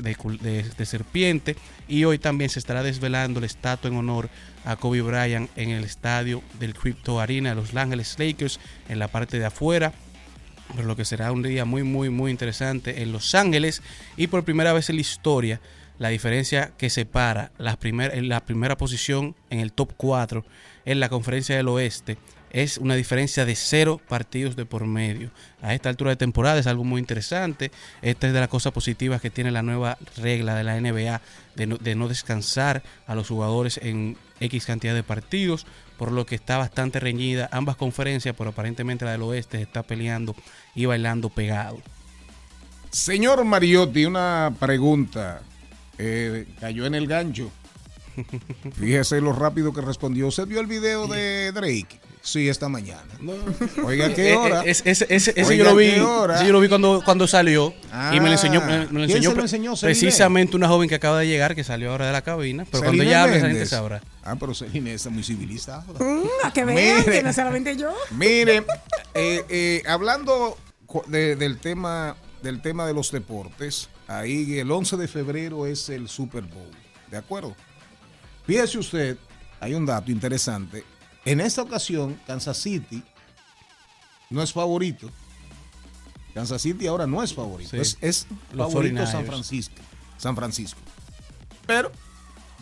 serpiente, y hoy también se estará desvelando la estatua en honor a Kobe Bryant en el estadio del Crypto Arena de los Ángeles Lakers, en la parte de afuera, por lo que será un día muy, muy, muy interesante en Los Ángeles y por primera vez en la historia la diferencia que separa las primer- la primera posición en el top 4 en la conferencia del oeste es una diferencia de cero partidos de por medio. A esta altura de temporada es algo muy interesante. Esta es de las cosas positivas que tiene la nueva regla de la NBA de no descansar a los jugadores en X cantidad de partidos, por lo que está bastante reñida ambas conferencias, pero aparentemente la del oeste está peleando y bailando pegado. Señor Mariotti, una pregunta. Eh, cayó en el gancho. Fíjese lo rápido que respondió. ¿Usted vio el video de Drake? Sí, esta mañana. Oiga, ¿qué hora? ese Oiga, yo lo vi, yo lo vi cuando, cuando salió y me lo enseñó, Ah, me, me lo ¿quién enseñó, se lo pre- enseñó, Celine? precisamente una joven que acaba de llegar, que salió ahora de la cabina, pero cuando ella habla esa gente sabrá. Ah, pero Celine está muy civilizada. Mm, a que vean Mire. que no solamente yo. Mire, eh, eh, hablando de- del tema del tema de los deportes, ahí el 11 de febrero es el Super Bowl, ¿de acuerdo? Fíjese usted, hay un dato interesante. En esta ocasión, Kansas City no es favorito. Kansas City ahora no es favorito, Sí. es, es Los favorito 49ers. San Francisco. San Francisco. Pero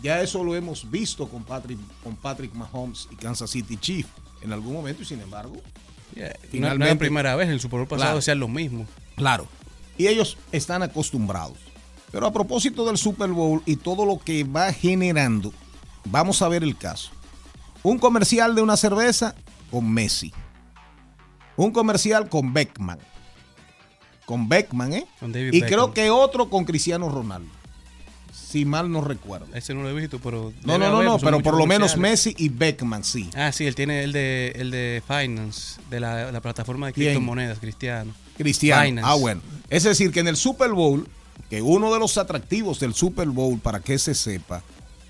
ya eso lo hemos visto con Patrick, con Patrick Mahomes y Kansas City Chiefs en algún momento y sin embargo, Yeah, no- No, Finalmente- es la primera vez, en el Super Bowl pasado Claro. hacían lo mismo. claro, y ellos están acostumbrados. Pero a propósito del Super Bowl y todo lo que va generando, vamos a ver el caso. Un comercial de una cerveza con Messi. Un comercial con Beckman. Con Beckman, ¿eh? Con y creo que otro con Cristiano Ronaldo. Si mal no recuerdo. Ese no lo he visto, pero. No, no, no, haber, no, pero por lo menos. Messi y Beckman, sí. Ah, sí, él tiene el de, el de Finance, de la, la plataforma de criptomonedas, Cristiano. Cristiano. Ah, bueno. Es decir, que en el Super Bowl, que uno de los atractivos del Super Bowl, para que se sepa,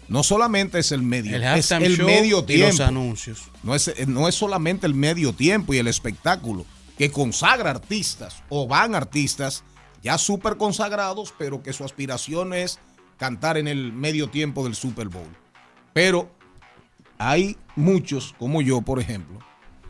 no solamente es el medio, El es el medio y los tiempo. anuncios. No es, no es solamente el medio tiempo y el espectáculo, que consagra artistas o van artistas ya súper consagrados, pero que su aspiración es cantar en el medio tiempo del Super Bowl. Pero hay muchos, como yo, por ejemplo,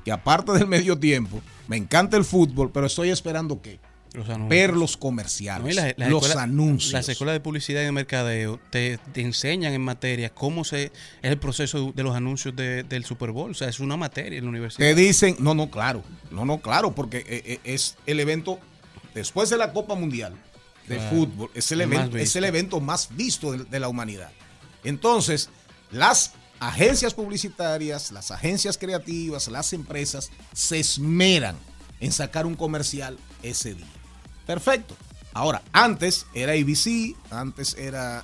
que aparte del medio tiempo, me encanta el fútbol, pero estoy esperando qué? Los anuncios. Ver los comerciales, No, y las- las los escuelas- anuncios. Las escuelas de publicidad y de mercadeo te, te enseñan en materia cómo se, es el proceso de los anuncios de- del Super Bowl. O sea, es una materia en la universidad. que dicen, no, no, claro, no, no, claro, porque eh, eh, es el evento después de la Copa Mundial de Claro. fútbol, es el, evento, es el evento más visto de, de la humanidad. Entonces, las agencias publicitarias, las agencias creativas, las empresas se esmeran en sacar un comercial ese día. Perfecto. Ahora, antes era ABC, antes era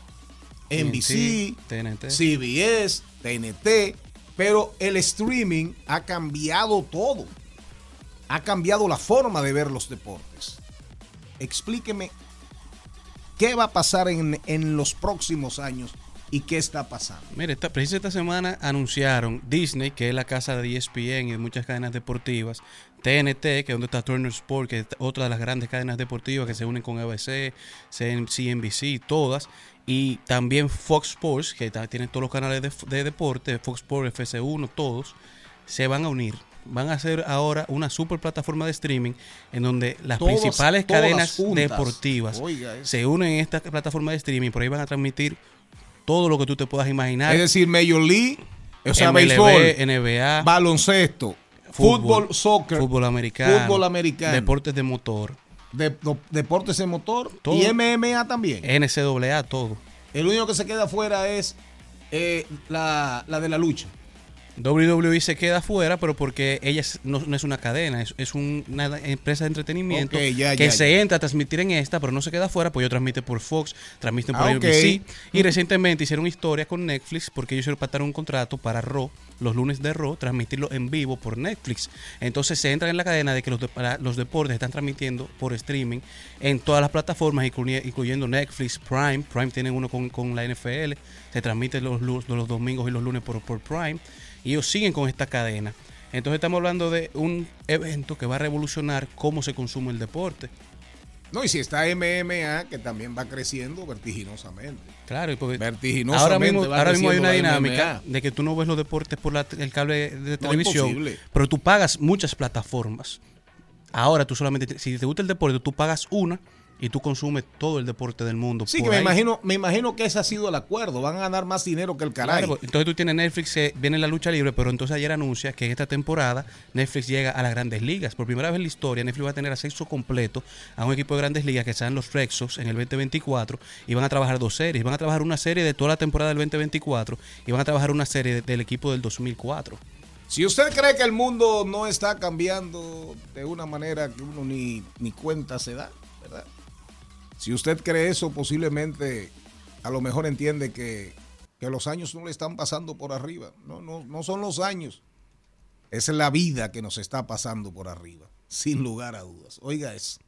NBC, TNT. CBS, TNT, pero el streaming ha cambiado todo. Ha cambiado la forma de ver los deportes. Explíqueme qué va a pasar en, en los próximos años y qué está pasando. Mire, esta, preciso esta semana anunciaron Disney, que es la casa de ESPN y de muchas cadenas deportivas, TNT, que es donde está Turner Sport, que es otra de las grandes cadenas deportivas que se unen con ABC, CNBC, todas, y también Fox Sports, que tiene todos los canales de, de deporte, Fox Sports, FC1, todos, se van a unir. Van a hacer ahora una super plataforma de streaming en donde las Todas- principales todas cadenas juntas. deportivas Oiga se unen en esta plataforma de streaming, por ahí van a transmitir todo lo que tú te puedas imaginar. Es decir, Major League, o sea, MLB, béisbol, NBA, baloncesto, fútbol, soccer, fútbol americano, fútbol americano, deportes de motor, de- no, deportes de motor Todo. y MMA también. NCAA, todo. El único que se queda afuera es eh, la, la de la lucha. WWE se queda afuera, pero porque ella es- no, no es una cadena, es, es un- una empresa de entretenimiento ya, que ya, se ya. entra a transmitir en esta, pero no se queda afuera, pues ellos transmiten por Fox, transmiten por Ah. Y recientemente hicieron historia con Netflix porque ellos pactaron un contrato para Raw, los lunes de Raw, transmitirlo en vivo por Netflix. Entonces se entra en la cadena de que los, de- para- los deportes están transmitiendo por streaming en todas las plataformas, incluye- incluyendo Netflix, Prime. Prime tienen uno con, con la NFL, se transmite los, lu- los domingos y los lunes por, por Prime. Y ellos siguen con esta cadena. Entonces estamos hablando de un evento que va a revolucionar cómo se consume el deporte. No, y si está MMA, que también va creciendo vertiginosamente. Claro, y porque Vertiginosamente ahora mismo, va ahora mismo hay una dinámica MMA. de que tú no ves los deportes por la- el cable de televisión, pero tú pagas muchas plataformas. Ahora tú solamente, te- si te gusta el deporte, tú pagas una y tú consumes todo el deporte del mundo. Sí, que me ahí. imagino, me imagino que ese ha sido el acuerdo. Van a ganar más dinero que el caray. Claro, entonces tú tienes Netflix, eh, viene la lucha libre, pero entonces ayer anuncia que esta temporada Netflix llega a las grandes ligas. Por primera vez en la historia, Netflix va a tener acceso completo a un equipo de grandes ligas que serán los Red Sox en el 2024 y van a trabajar dos series. Van a trabajar una serie de toda la temporada del 2024 y van a trabajar una serie de- del equipo del 2004. Si usted cree que el mundo no está cambiando de una manera que uno ni, ni cuenta se da. Si usted cree eso, posiblemente a lo mejor entiende que, que los años no le están pasando por arriba. No, no, no son los años. Es la vida que nos está pasando por arriba, sin lugar a dudas. Oiga eso.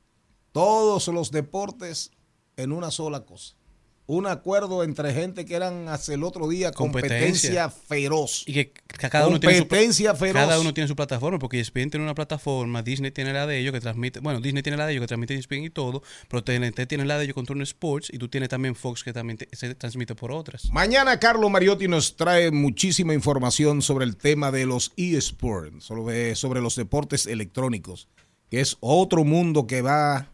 Todos los deportes en una sola cosa. Un acuerdo entre gente que eran hace el otro día competencia, Competencia. feroz. Y que ca- cada uno tiene su feroz. Cada uno tiene su plataforma, porque ESPN tiene una plataforma, Disney tiene la de ellos que transmite, bueno, Disney tiene la de ellos que transmite ESPN y todo, pero TNT tiene la de ellos con Turner Sports y tú tienes también Fox que también te- se transmite por otras. Mañana Carlos Mariotti nos trae muchísima información sobre el tema de los eSports, sobre, sobre los deportes electrónicos, que es otro mundo que va,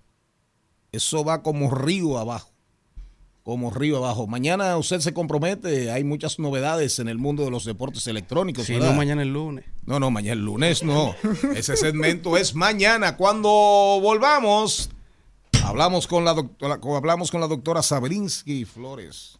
eso va como río abajo, como río abajo. Mañana usted se compromete, hay muchas novedades en el mundo de los deportes electrónicos. ¿verdad? no, mañana el lunes. No, no, mañana el lunes no. Ese segmento es mañana. Cuando volvamos, hablamos con la doctora, hablamos con la doctora Sabrinsky Flores.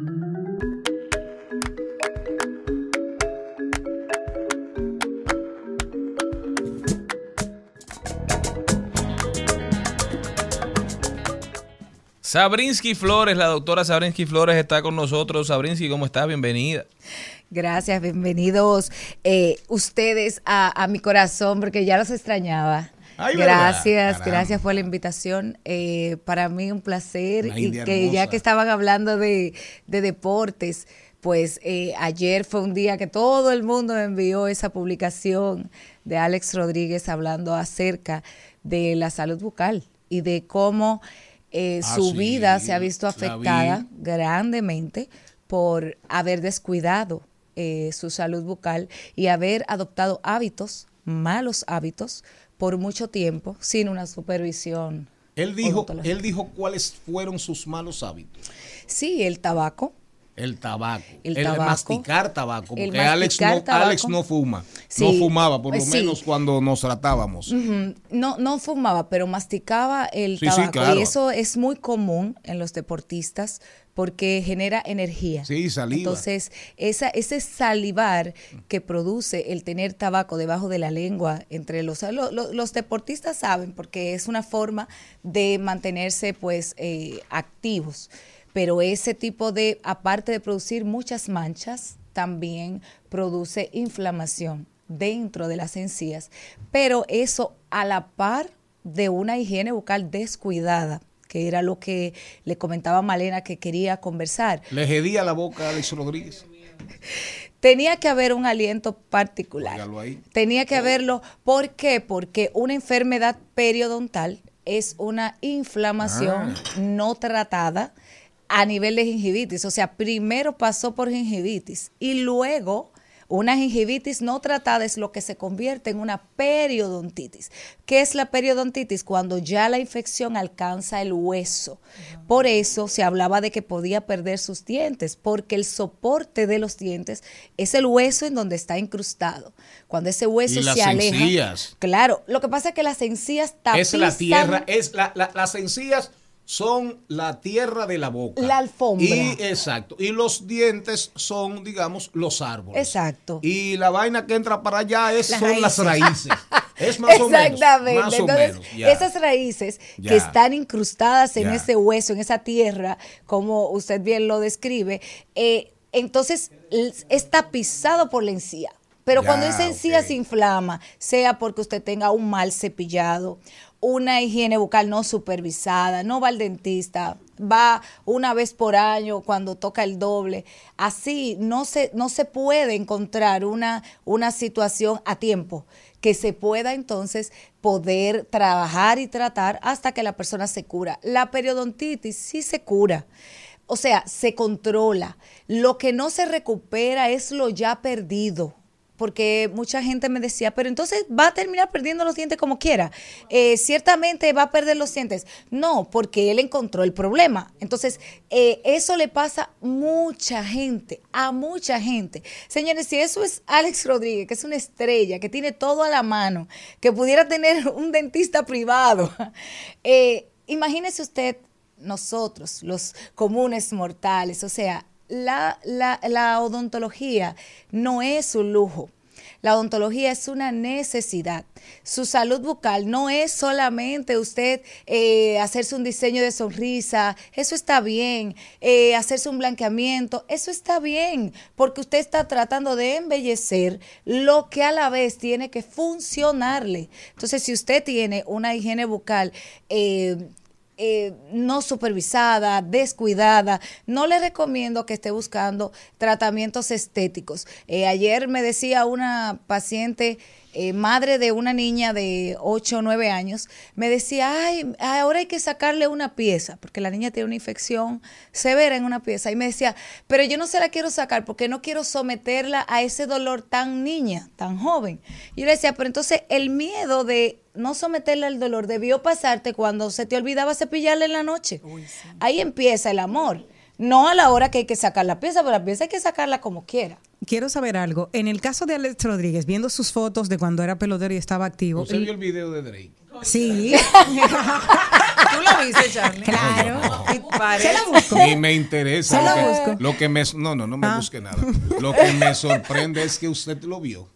Sabrinsky Flores, la doctora Sabrinsky Flores está con nosotros. Sabrinsky, ¿cómo estás? Bienvenida. Gracias, bienvenidos eh, ustedes a, a mi corazón porque ya los extrañaba. Ay, gracias, gracias por la invitación. Eh, para mí un placer Una y que ya que estaban hablando de, de deportes, pues eh, ayer fue un día que todo el mundo me envió esa publicación de Alex Rodríguez hablando acerca de la salud bucal y de cómo eh, Ah, su sí, vida se ha visto vi. afectada grandemente por haber descuidado eh, su salud bucal y haber adoptado hábitos, malos hábitos, por mucho tiempo sin una supervisión. Él dijo, él dijo cuáles fueron sus malos hábitos. Sí, el tabaco. El tabaco. El El, tabaco. masticar tabaco. El Porque Alex, no, tabaco. Alex no fuma. Sí. No fumaba, por lo Sí. menos cuando nos tratábamos. No, no fumaba, pero masticaba el sí, tabaco. claro. Y eso es muy común en los deportistas porque genera energía. Sí, saliva. Entonces, esa, ese salivar que produce el tener tabaco debajo de la lengua, entre los, lo- lo- los deportistas saben, porque es una forma de mantenerse pues eh, activos. Pero ese tipo de, aparte de producir muchas manchas, también produce inflamación dentro de las encías. Pero eso a la par de una higiene bucal descuidada, que era lo que le comentaba Malena que quería conversar. Le gedía la boca a Alex Rodríguez. Tenía que haber un aliento particular. Ahí. Tenía que haberlo. ¿Por qué? Porque una enfermedad periodontal es una inflamación Ah. no tratada a nivel de gingivitis. O sea, primero pasó por gingivitis y luego una gingivitis no tratada es lo que se convierte en una periodontitis. ¿Qué es la periodontitis? Cuando ya la infección alcanza el hueso. Por eso se hablaba de que podía perder sus dientes, porque el soporte de los dientes es el hueso en donde está incrustado. Cuando ese hueso Y las se aleja. encías. Claro, lo que pasa es que las encías tapizan Es la tierra, es la, la- las encías son la tierra de la boca. La alfombra. Y exacto. Y los dientes son, digamos, los árboles. Exacto. Y la vaina que entra para allá es, Las son las raíces. Es más o menos. Más o Entonces, menos. ya. esas raíces Ya. que están incrustadas en Ya. ese hueso, en esa tierra, como usted bien lo describe, eh, entonces l- es tapizado por la encía. Pero cuando esa encía se inflama, sea porque usted tenga un mal cepillado, una higiene bucal no supervisada, no va al dentista, va una vez por año cuando toca el doble, así no se, no se puede encontrar una, una situación a tiempo que se pueda entonces poder trabajar y tratar hasta que la persona se cura. La periodontitis sí se cura. O sea, se controla. Lo que no se recupera es lo ya perdido porque mucha gente me decía, pero entonces va a terminar perdiendo los dientes como quiera. Eh, ciertamente va a perder los dientes. No, porque él encontró el problema. Entonces, eh, eso le pasa a mucha gente, a mucha gente. Señores, si eso es Alex Rodríguez, que es una estrella, que tiene todo a la mano, que pudiera tener un dentista privado, eh, imagínese usted nosotros, los comunes mortales, o sea, la, la, odontología no es un lujo. La odontología es una necesidad. Su salud bucal no es solamente usted eh, hacerse un diseño de sonrisa, eso está bien, eh, hacerse un blanqueamiento, eso está bien, porque usted está tratando de embellecer lo que a la vez tiene que funcionarle. Entonces, si usted tiene una higiene bucal, eh, eh, no supervisada, descuidada, no le recomiendo que esté buscando tratamientos estéticos. Eh, ayer me decía una paciente, eh, madre de una niña de 8 o 9 años, me decía, ay, ahora hay que sacarle una pieza, porque la niña tiene una infección severa en una pieza. Y me decía, pero yo no se la quiero sacar porque no quiero someterla a ese dolor tan niña, tan joven. Y yo le decía, pero entonces el miedo de no someterla al dolor debió pasarte cuando se te olvidaba cepillarla en la noche. Ahí empieza el amor. No a la hora que hay que sacar la pieza, pero la pieza hay que sacarla como quiera. Quiero saber algo. En el caso de Alex Rodríguez, viendo sus fotos de cuando era pelotero y estaba activo. ¿Usted vio el video de Drake? Sí. ¿Tú lo viste, Charlie? Claro. Y parece- Ni me interesa. Se lo lo que- busco. Lo que me, no, no, no me Ah. busque nada. Lo que me sorprende es que usted lo vio.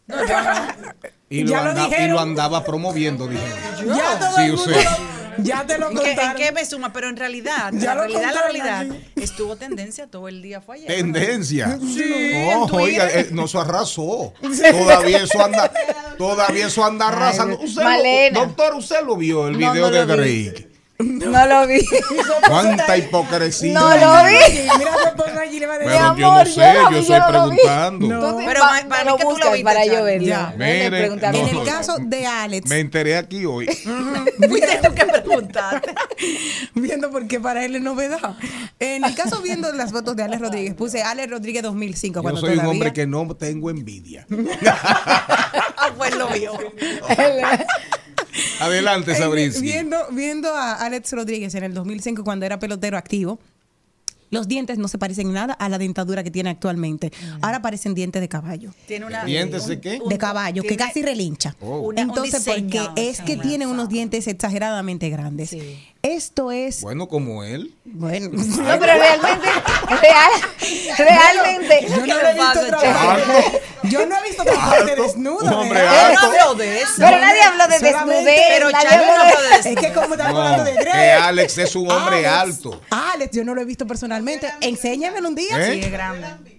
Y lo, Ya lo anda- y lo andaba promoviendo, dijeron. Ya todo Sí, el mundo usted. lo- Ya te lo ¿En qué, en contaron. qué me suma? Pero en realidad, Ya la lo realidad, la contaron realidad, estuvo tendencia todo el día, fue ayer. Tendencia. Sí, en Twitter. oiga, eh, no eso arrasó. Todavía eso anda, todavía eso anda arrasando. Usted lo- Malena. doctor, usted lo vio el No, video no de. Drake. No lo vi. Cuánta hipocresía. No lo vi. Mira su esposa allí le va a decir. Pero yo no sé, yo yo estoy yo preguntando. No. Pero para mí que lo tú lo viste, para yo verlo. Ya. Déjame Mire, preguntarle. no, En el caso de Alex, Me enteré aquí hoy. Fuiste tú que preguntaste. viendo porque para él es novedad. En el caso viendo las fotos de Alex Rodríguez, puse Alex Rodríguez 2005 Yo cuando soy un todavía- hombre que no tengo envidia. Ah, pues lo vio. Adelante, Sabrinsky. Viendo, viendo a Alex Rodríguez en el 2005 cuando era pelotero activo, los dientes no se parecen nada a la dentadura que tiene actualmente. Ahora parecen dientes de caballo. Tiene una, ¿Dientes de qué? De caballo, que casi relincha. Oh. una- un Entonces, porque es que tiene unos dientes exageradamente grandes. Sí. Esto es, Bueno, como él. bueno, No, pero realmente, real, realmente. yo no lo he visto trabajar. Yo no he visto trabajar de desnudo. Un hombre. Pero alto. no habló de eso. Pero nadie habló de desnudez. Pero Charlie no habló de- eso. Es que como estamos No, hablando de que Greg. Alex es un hombre Alex, alto. Alex, yo no lo he visto personalmente. Enséñamelo un día. ¿Eh? Sí, es grande.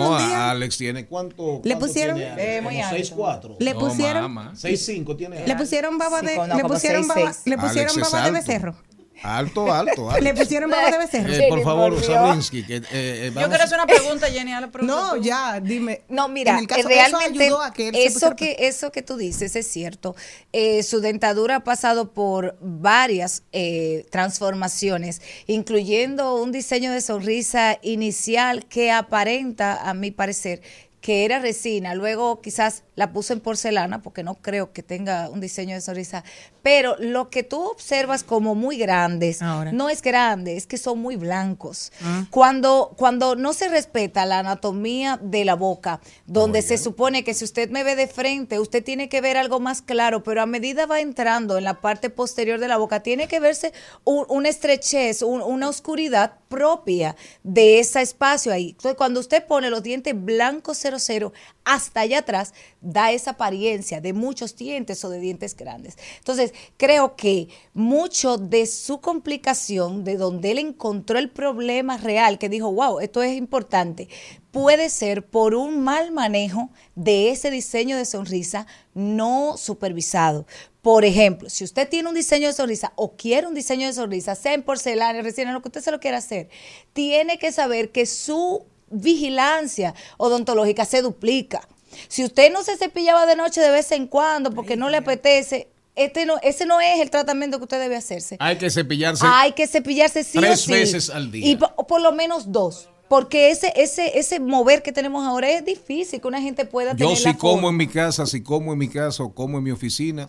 No, un día. Alex tiene cuánto. Le cuánto pusieron- tiene? Eh, muy Como alto. 6'4". Le No, pusieron, mamá. 6'5 tiene. le pusieron baba Sí, de, le pusieron baba, le pusieron baba becerro. Alto, alto, Le alto. pusieron baba de becerro. Eh, por favor. Sabrinsky, que eh, eh, Yo quiero hacer una pregunta, Jenny. a la pregunta No, tú. ya, dime. No, mira, En el caso- realmente eso ayudó a que él se eso que eso que tú dices es cierto. Eh, su dentadura ha pasado por varias eh, transformaciones, incluyendo un diseño de sonrisa inicial que aparenta, a mi parecer, que era resina, luego quizás la puso en porcelana, porque no creo que tenga un diseño de sonrisa, pero lo que tú observas como muy grandes, Ahora. no es grande, es que son muy blancos. Ah. Cuando, cuando no se respeta la anatomía de la boca, donde se supone que si usted me ve de frente, usted tiene que ver algo más claro, pero a medida va entrando en la parte posterior de la boca, tiene que verse un- una estrechez, un- una oscuridad propia de ese espacio ahí. Entonces, cuando usted pone los dientes blancos 00 hasta allá atrás, da esa apariencia de muchos dientes o de dientes grandes. Entonces, creo que mucho de su complicación, de donde él encontró el problema real, que dijo, wow, esto es importante, puede ser por un mal manejo de ese diseño de sonrisa no supervisado. Por ejemplo, si usted tiene un diseño de sonrisa o quiere un diseño de sonrisa, sea en porcelana, resina, lo que usted se lo quiera hacer, tiene que saber que su vigilancia odontológica se duplica. Si usted no se cepillaba de noche de vez en cuando porque no le apetece, este no, ese no es el tratamiento que usted debe hacerse. Hay que cepillarse. Hay que cepillarse sí Tres o sí. veces al día. Y po- por, lo menos dos. Porque ese, ese, ese mover que tenemos ahora es difícil que una gente pueda Yo tener si la como forma. en mi casa, si como en mi casa o como en mi oficina,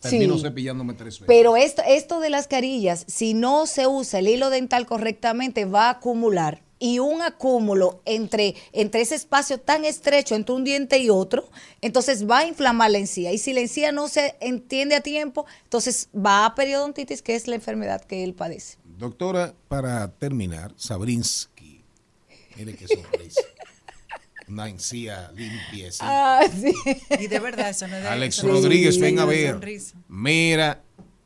termino Sí. cepillándome tres veces. Pero esto, esto de las carillas, si no se usa el hilo dental correctamente, va a acumular. Y un acúmulo entre, entre ese espacio tan estrecho entre un diente y otro, entonces va a inflamar la encía. Y si la encía no se entiende a tiempo, entonces va a periodontitis, que es la enfermedad que él padece. Doctora, para terminar, Sabrinsky. Mire qué sonrisa. Una encía limpia. así. Ah, sí. Y de verdad, eso no es de Alex eso Rodríguez, diseño ven a ver. Mira,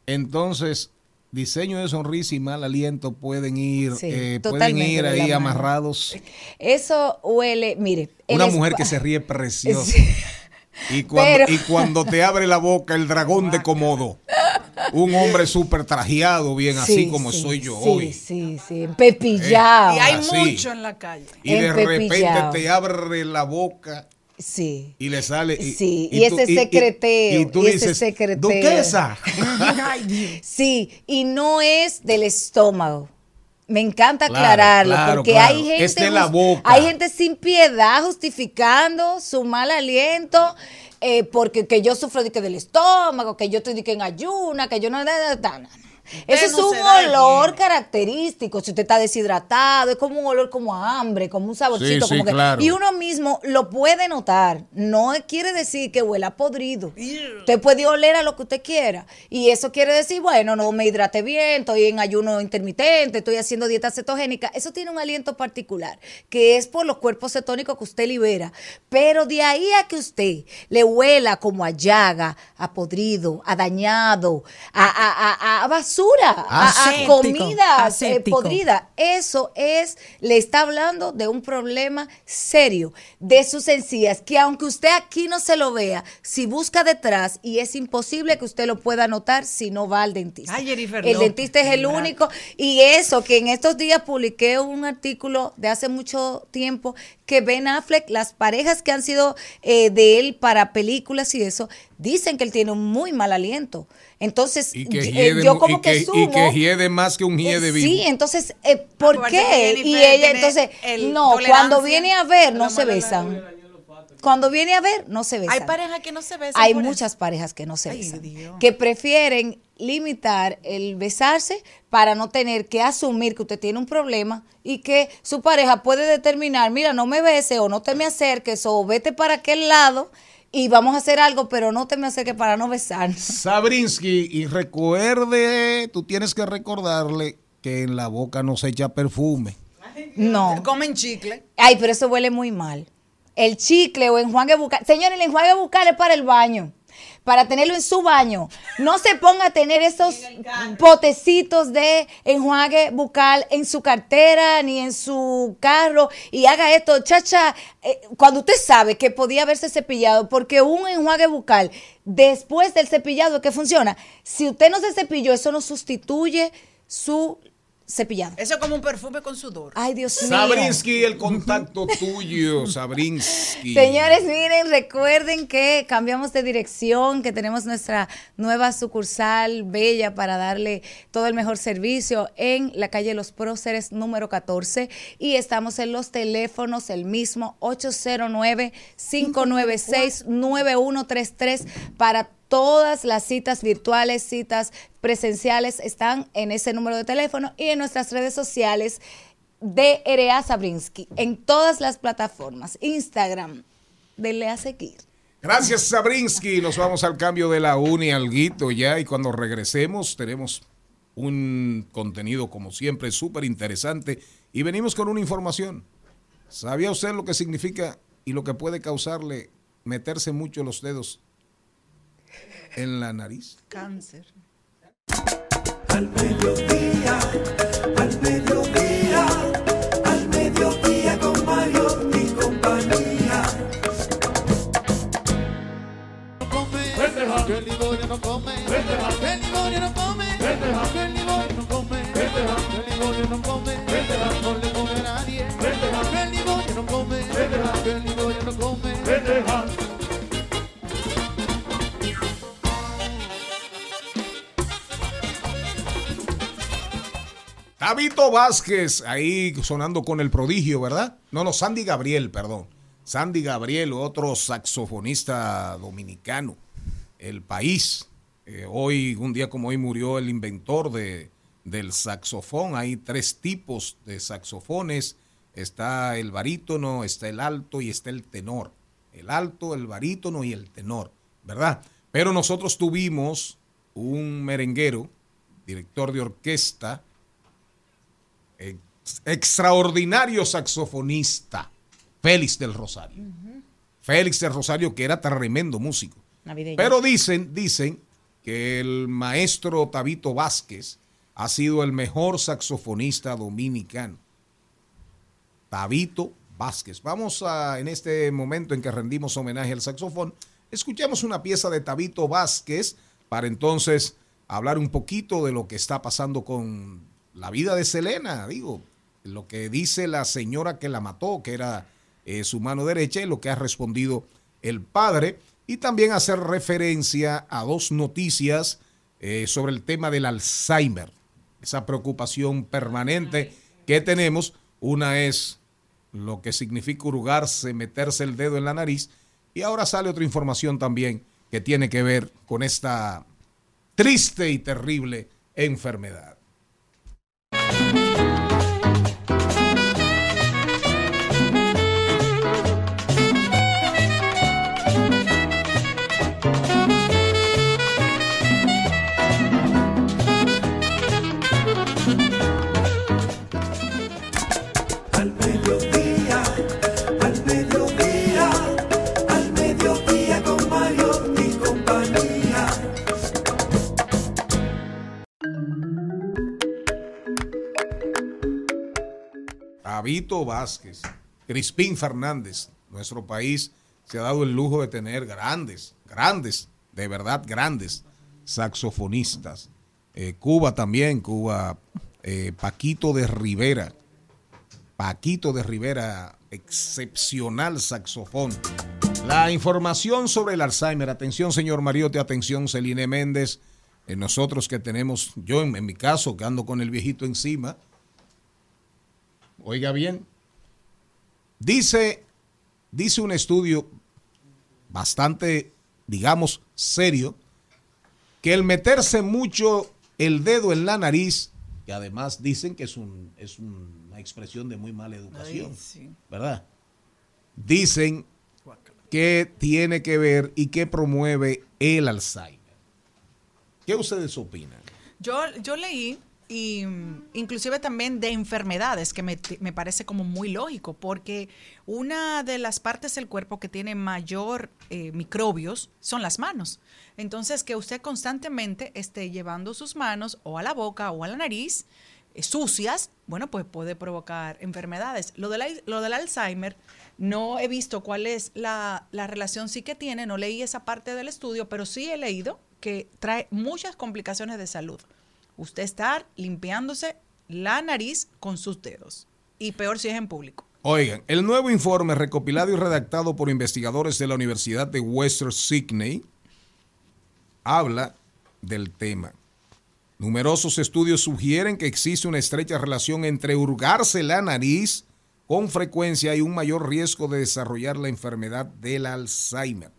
entonces, diseño de sonrisa y mal aliento pueden ir, Sí, eh, pueden ir ahí amarrados. Eso huele, mire. Una mujer que se ríe preciosa. Sí. Y cuando, Pero- y cuando te abre la boca el dragón de Komodo. Un hombre súper trajeado, bien así Sí, como sí, soy yo sí, hoy. Sí, sí, pepillado. Y hay Así. mucho en la calle. Y de repente te abre la boca Sí. y le sale. Y, Sí, y ese secreteo, Y, tú y ese dices, secreteo. Duquesa. Sí, y no es del estómago. Me encanta Claro, aclararlo, claro, porque claro. hay gente Es de la boca. hay gente sin piedad justificando su mal aliento, eh, porque que yo sufro de que del estómago, que yo estoy de que en ayuna, que yo no, no, no, no, no. Eso es un olor característico. Si usted está deshidratado, es como un olor como a hambre, como un saborcito. Sí, sí, como que- claro. Y uno mismo lo puede notar. No quiere decir que huela podrido. Usted puede oler a lo que usted quiera. Y eso quiere decir, bueno, no me hidrate bien, estoy en ayuno intermitente, estoy haciendo dieta cetogénica. Eso tiene un aliento particular, que es por los cuerpos cetónicos que usted libera. Pero de ahí a que usted le huela como a llaga, a podrido, a dañado, a, a- a- a basura, a, a comida eh, podrida. Eso es, le está hablando de un problema serio de sus encías, que aunque usted aquí no se lo vea, si busca detrás, y es imposible que usted lo pueda notar si no va al dentista. Ay, Jennifer el dentista es el ¿verdad? único. Y eso, que en estos días publiqué un artículo de hace mucho tiempo que Ben Affleck, las parejas que han sido eh, de él para películas y eso, dicen que él tiene un muy mal aliento. Entonces, Y que eh, yo como y que, que y sumo. que hiede más que un hiede vivo. Sí, entonces, eh, ¿por Acuérdate qué? Y ella, entonces, el no, cuando viene a ver, no se besan. Cuando viene a ver, no se besan. Hay parejas que no se besan. Hay eso. muchas parejas que no se Ay, besan, Dios. que prefieren limitar el besarse para no tener que asumir que usted tiene un problema y que su pareja puede determinar, mira, no me bese o no te me acerques o vete para aquel lado y vamos a hacer algo, pero no te me acerques para no besarnos. Sabrinsky, y recuerde, tú tienes que recordarle que en la boca no se echa perfume. No. Comen chicle. Ay, pero eso huele muy mal. El chicle o enjuague bucal. Señores, el enjuague bucal es para el baño. Para tenerlo en su baño. No se ponga a tener esos potecitos de enjuague bucal en su cartera ni en su carro y haga esto, chacha, eh, cuando usted sabe que podía haberse cepillado, porque un enjuague bucal después del cepillado que funciona, si usted no se cepilló, eso no sustituye su cepillado. Eso es como un perfume con sudor. Ay, Dios mío. Sabrinsky, el contacto tuyo, Sabrinsky. Señores, miren, recuerden que cambiamos de dirección, que tenemos nuestra nueva sucursal bella para darle todo el mejor servicio en la calle Los Próceres número 14 y estamos en los teléfonos el mismo 809-596-9133 para todas las citas virtuales, citas presenciales están en ese número de teléfono y en nuestras redes sociales DRA Sabrinsky en todas las plataformas. Instagram, denle a seguir. Gracias, Sabrinsky. Nos vamos al cambio de la uni alguito ya y cuando regresemos tenemos un contenido como siempre súper interesante y venimos con una información. ¿Sabía usted lo que significa y lo que puede causarle meterse mucho los dedos en la nariz? Cáncer. Al mediodía, al mediodía, al mediodía con Mario y compañía. Que el no come, Tabito Vázquez, ahí sonando con el prodigio, ¿verdad? No, no, Sandy Gabriel, perdón. Sandy Gabriel, otro saxofonista dominicano. El país. Eh, hoy, un día como hoy, murió el inventor de, del saxofón. Hay tres tipos de saxofones. Está el barítono, está el alto y está el tenor. El alto, el barítono y el tenor, ¿verdad? Pero nosotros tuvimos un merenguero, director de orquesta, ex- extraordinario saxofonista, Félix del Rosario. Félix del Rosario, que era tremendo músico. Navideño. Pero dicen, dicen que el maestro Tabito Vázquez ha sido el mejor saxofonista dominicano. Tabito Vázquez. Vamos a, en este momento en que rendimos homenaje al saxofón, escuchemos una pieza de Tabito Vázquez para entonces hablar un poquito de lo que está pasando con la vida de Selena, digo, lo que dice la señora que la mató, que era eh, su mano derecha, y lo que ha respondido el padre, y también hacer referencia a dos noticias eh, sobre el tema del Alzheimer, esa preocupación permanente que tenemos. Una es lo que significa hurgarse, meterse el dedo en la nariz, y ahora sale otra información también que tiene que ver con esta triste y terrible enfermedad. Vázquez, Crispín Fernández. Nuestro país se ha dado el lujo de tener grandes, grandes, de verdad grandes saxofonistas. Eh, Cuba también, Cuba, eh, Paquito de Rivera. Paquito de Rivera, excepcional saxofón. La información sobre el Alzheimer. Atención, señor Mariote, atención, Celine Méndez. Eh, nosotros que tenemos, yo en, en mi caso, que ando con el viejito encima, Oiga bien. Dice, dice un estudio bastante, digamos, serio, que el meterse mucho el dedo en la nariz, que además dicen que es, un, es una expresión de muy mala educación, ¿verdad? Dicen que tiene que ver y que promueve el Alzheimer. ¿Qué ustedes opinan? Yo, yo leí y mm, inclusive también de enfermedades, que me, me parece como muy lógico, porque una de las partes del cuerpo que tiene mayor eh, microbios son las manos. Entonces, que usted constantemente esté llevando sus manos o a la boca o a la nariz eh, sucias, bueno, pues puede provocar enfermedades. Lo del, al- lo del Alzheimer, no he visto cuál es la, la relación sí que tiene, no leí esa parte del estudio, pero sí he leído que trae muchas complicaciones de salud. Usted estar limpiándose la nariz con sus dedos. Y peor si es en público. Oigan, el nuevo informe recopilado y redactado por investigadores de la Universidad de Western Sydney habla del tema. Numerosos estudios sugieren que existe una estrecha relación entre hurgarse la nariz con frecuencia y un mayor riesgo de desarrollar la enfermedad del Alzheimer.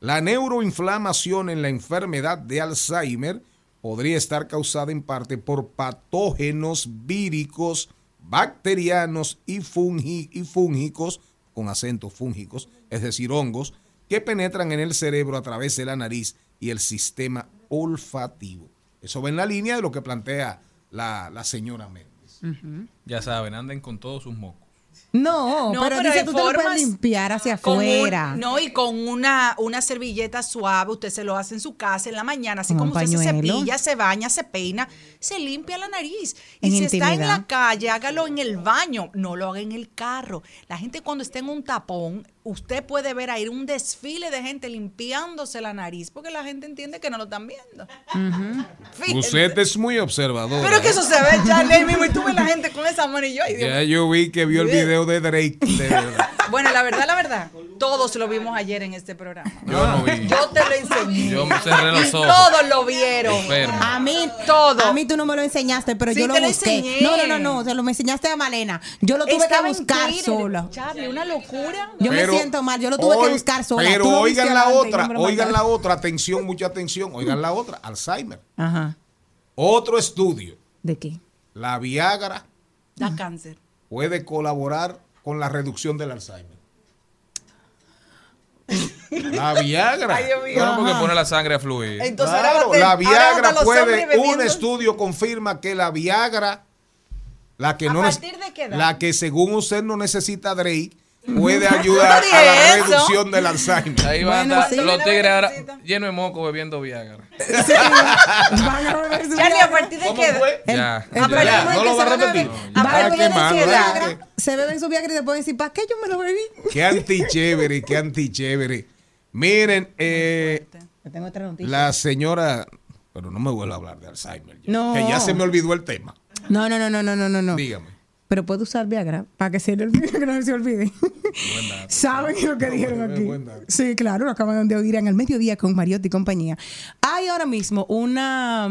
La neuroinflamación en la enfermedad de Alzheimer podría estar causada en parte por patógenos víricos, bacterianos y, fungi- y fúngicos, con acentos fúngicos, es decir, hongos, que penetran en el cerebro a través de la nariz y el sistema olfativo. Eso va en la línea de lo que plantea la, la señora Méndez. Ya saben, anden con todos sus mocos. No, No, pero, pero dice tú te lo puedes limpiar hacia un- afuera. no, y con una, una servilleta suave, usted se lo hace en su casa en la mañana, así como usted se cepilla, se baña, se peina, se limpia la nariz. Y En si está en la calle, hágalo en el baño, no lo haga en el carro. La gente cuando está en un tapón, usted puede ver ahí un desfile de gente limpiándose la nariz, porque la gente entiende que no lo están viendo. Usted es muy observador. Pero que eso se ve, Charlie, mismo, y tú ves la gente con esa mano y yo, Dios Ya yo vi que vio el video de Drake. de verdad. Bueno, la verdad, la verdad, todos lo vimos ayer en este programa. Yo no vi. Yo te lo enseñé. Yo me cerré los Y ojos. todos lo vieron. Enfermo. A mí, Todo. A mí tú no me lo enseñaste, pero Sí, yo lo te lo busqué. enseñé. No, no, no, no, se lo me enseñaste a Malena. Yo lo tuve Estaba que buscar sola. Charlie, una locura. Yo Pero siento mal, yo lo tuve hoy- que buscar sola. Pero oigan la otra, oigan la otra, atención, mucha atención, oigan la otra, Alzheimer. Ajá. Otro estudio, ¿De qué? la Viagra Da cáncer. puede colaborar con la reducción del Alzheimer. La Viagra. Ay, Dios mío. Bueno, porque pone la sangre a fluir. Entonces, Claro, ahora te- la Viagra puede, un estudio confirma que la Viagra, la que ¿A no partir de qué edad? la que según usted no necesita Drake, puede ayudar no a la eso. reducción del Alzheimer. Ahí van Bueno, sí. los tigres ahora llenos de moco bebiendo Viagra. Van a beber su Charlie, ¿a partir de ¿Cómo qué edad? Ya. No lo va a van repetir. van a su ¿verdad? Viagra, Se beben su Viagra y después decir, ¿para qué yo me lo bebí? Qué antichévere, qué antichévere. Miren, eh, tengo otra noticia. la señora, pero no me vuelvo a hablar de Alzheimer. ya, No. Que ya se me olvidó el tema. No, no, no, no, no, no, no, no. Dígame. Pero puede usar Viagra para que se le olvide, que no se olvide. ¿Saben lo que dijeron aquí? Sí, claro, lo acaban de oír en el mediodía con Mariotti y compañía. Hay ahora mismo una,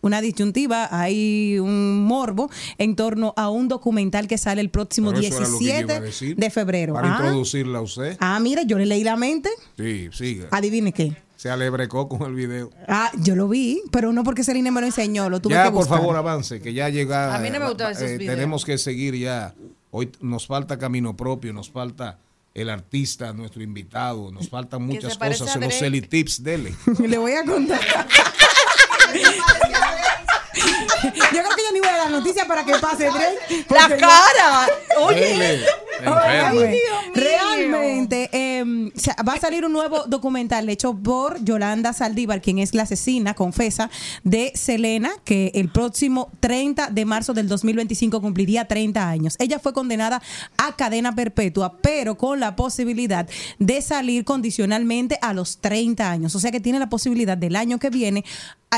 una disyuntiva, hay un morbo en torno a un documental que sale el próximo Pero eso era lo que yo iba a 17 decir. de febrero. Para Ah. introducirla a usted. Ah, mira, yo le leí la mente. Sí, siga. Adivine qué. Se alebrecó con el video. Ah, yo lo vi, pero no porque Celine me lo enseñó, lo tuve ya, que por buscar. favor, avance, que ya llega. A mí no me gustaban esos eh, videos. Tenemos que seguir ya. Hoy nos falta camino propio, nos falta el artista, nuestro invitado, nos faltan muchas cosas. a Los. Celi Tips, dele. Le voy a contar. Yo creo que yo ni voy a dar noticia para que pase Drake. La cara. Dele. Realmente eh, sea, va a salir un nuevo documental hecho por Yolanda Saldívar, quien es la asesina, confesa, de Selena, que el próximo 30 de marzo del 2025 cumpliría 30 años. Ella fue condenada a cadena perpetua, pero con la posibilidad de salir condicionalmente a los 30 años. O sea que tiene la posibilidad del año que viene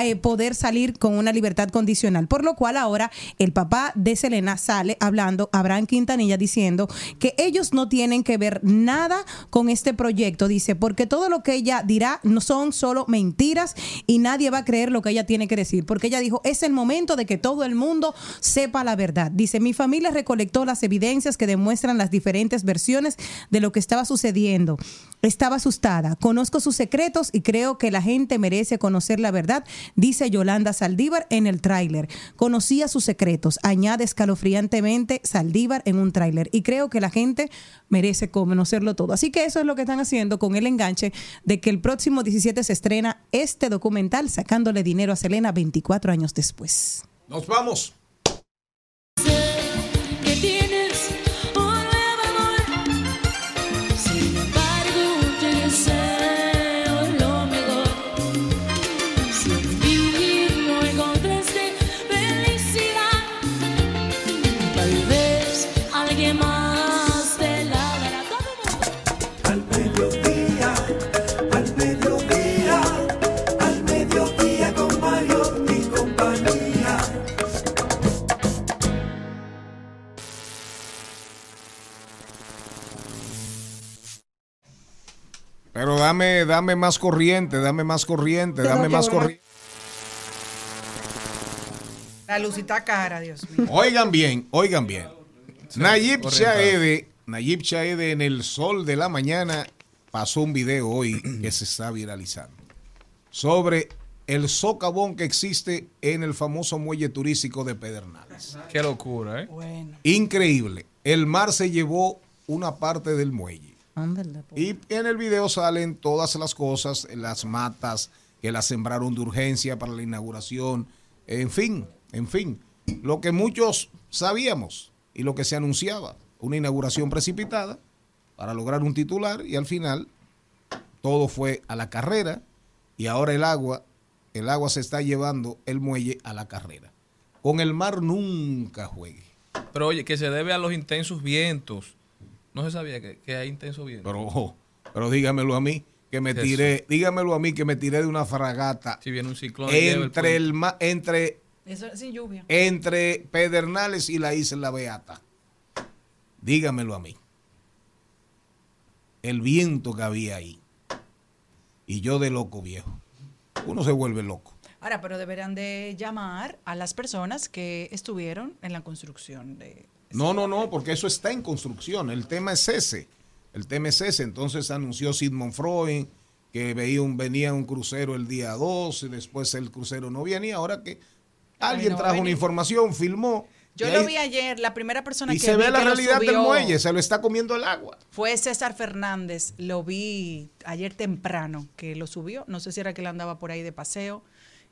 eh, poder salir con una libertad condicional. Por lo cual ahora el papá de Selena sale hablando, Abraham Quintanilla, diciendo que ellos no tienen que ver nada con este proyecto. Dice, porque todo lo que ella dirá no son solo mentiras y nadie va a creer lo que ella tiene que decir. Porque ella dijo, es el momento de que todo el mundo sepa la verdad. Dice, mi familia recolectó las evidencias que demuestran las diferentes versiones de lo que estaba sucediendo. Estaba asustada. Conozco sus secretos y creo que la gente merece conocer la verdad, dice Yolanda Saldívar en el tráiler. Conocía sus secretos, añade escalofriantemente Saldívar en un tráiler. Y creo que la gente merece conocerlo todo. Así que eso es lo que están haciendo con el enganche de que el próximo 17 se estrena este documental sacándole dinero a Selena 24 años después. Nos vamos. Dame, dame más corriente, dame más corriente, dame más corriente. La lucita cara, Dios mío. Oigan bien, oigan bien. Nayib corriente. Chaede, Nayib Chaede en el sol de la mañana pasó un video hoy que se está viralizando sobre el socavón que existe en el famoso muelle turístico de Pedernales. Qué locura, ¿eh? Increíble. El mar se llevó una parte del muelle. Y en el video salen todas las cosas, las matas que las sembraron de urgencia para la inauguración, en fin, en fin, lo que muchos sabíamos y lo que se anunciaba, una inauguración precipitada para lograr un titular y al final todo fue a la carrera y ahora el agua, el agua se está llevando el muelle a la carrera. Con el mar nunca juegue. Pero oye, que se debe a los intensos vientos. No se sabía que, que hay intenso viento. Pero, ojo, pero dígamelo a mí, que me Eso. tiré, dígamelo a mí que me tiré de una fragata Si viene un ciclón. el entre el ma- entre Eso sin lluvia. entre Pedernales y la isla Beata. Dígamelo a mí. El viento que había ahí. Y yo de loco viejo. Uno se vuelve loco. Ahora, pero deberán de llamar a las personas que estuvieron en la construcción de... No, no, no, porque eso está en construcción. El tema es ese. El tema es ese. Entonces anunció Sigmund Freud que veía un, venía un crucero el día 2 y después el crucero no venía. Ahora que alguien no trajo una información, filmó. Yo lo vi ayer, la primera persona y que se vi ve la realidad del muelle, se lo está comiendo el agua. Fue César Fernández, lo vi ayer temprano que lo subió, no sé si era que él andaba por ahí de paseo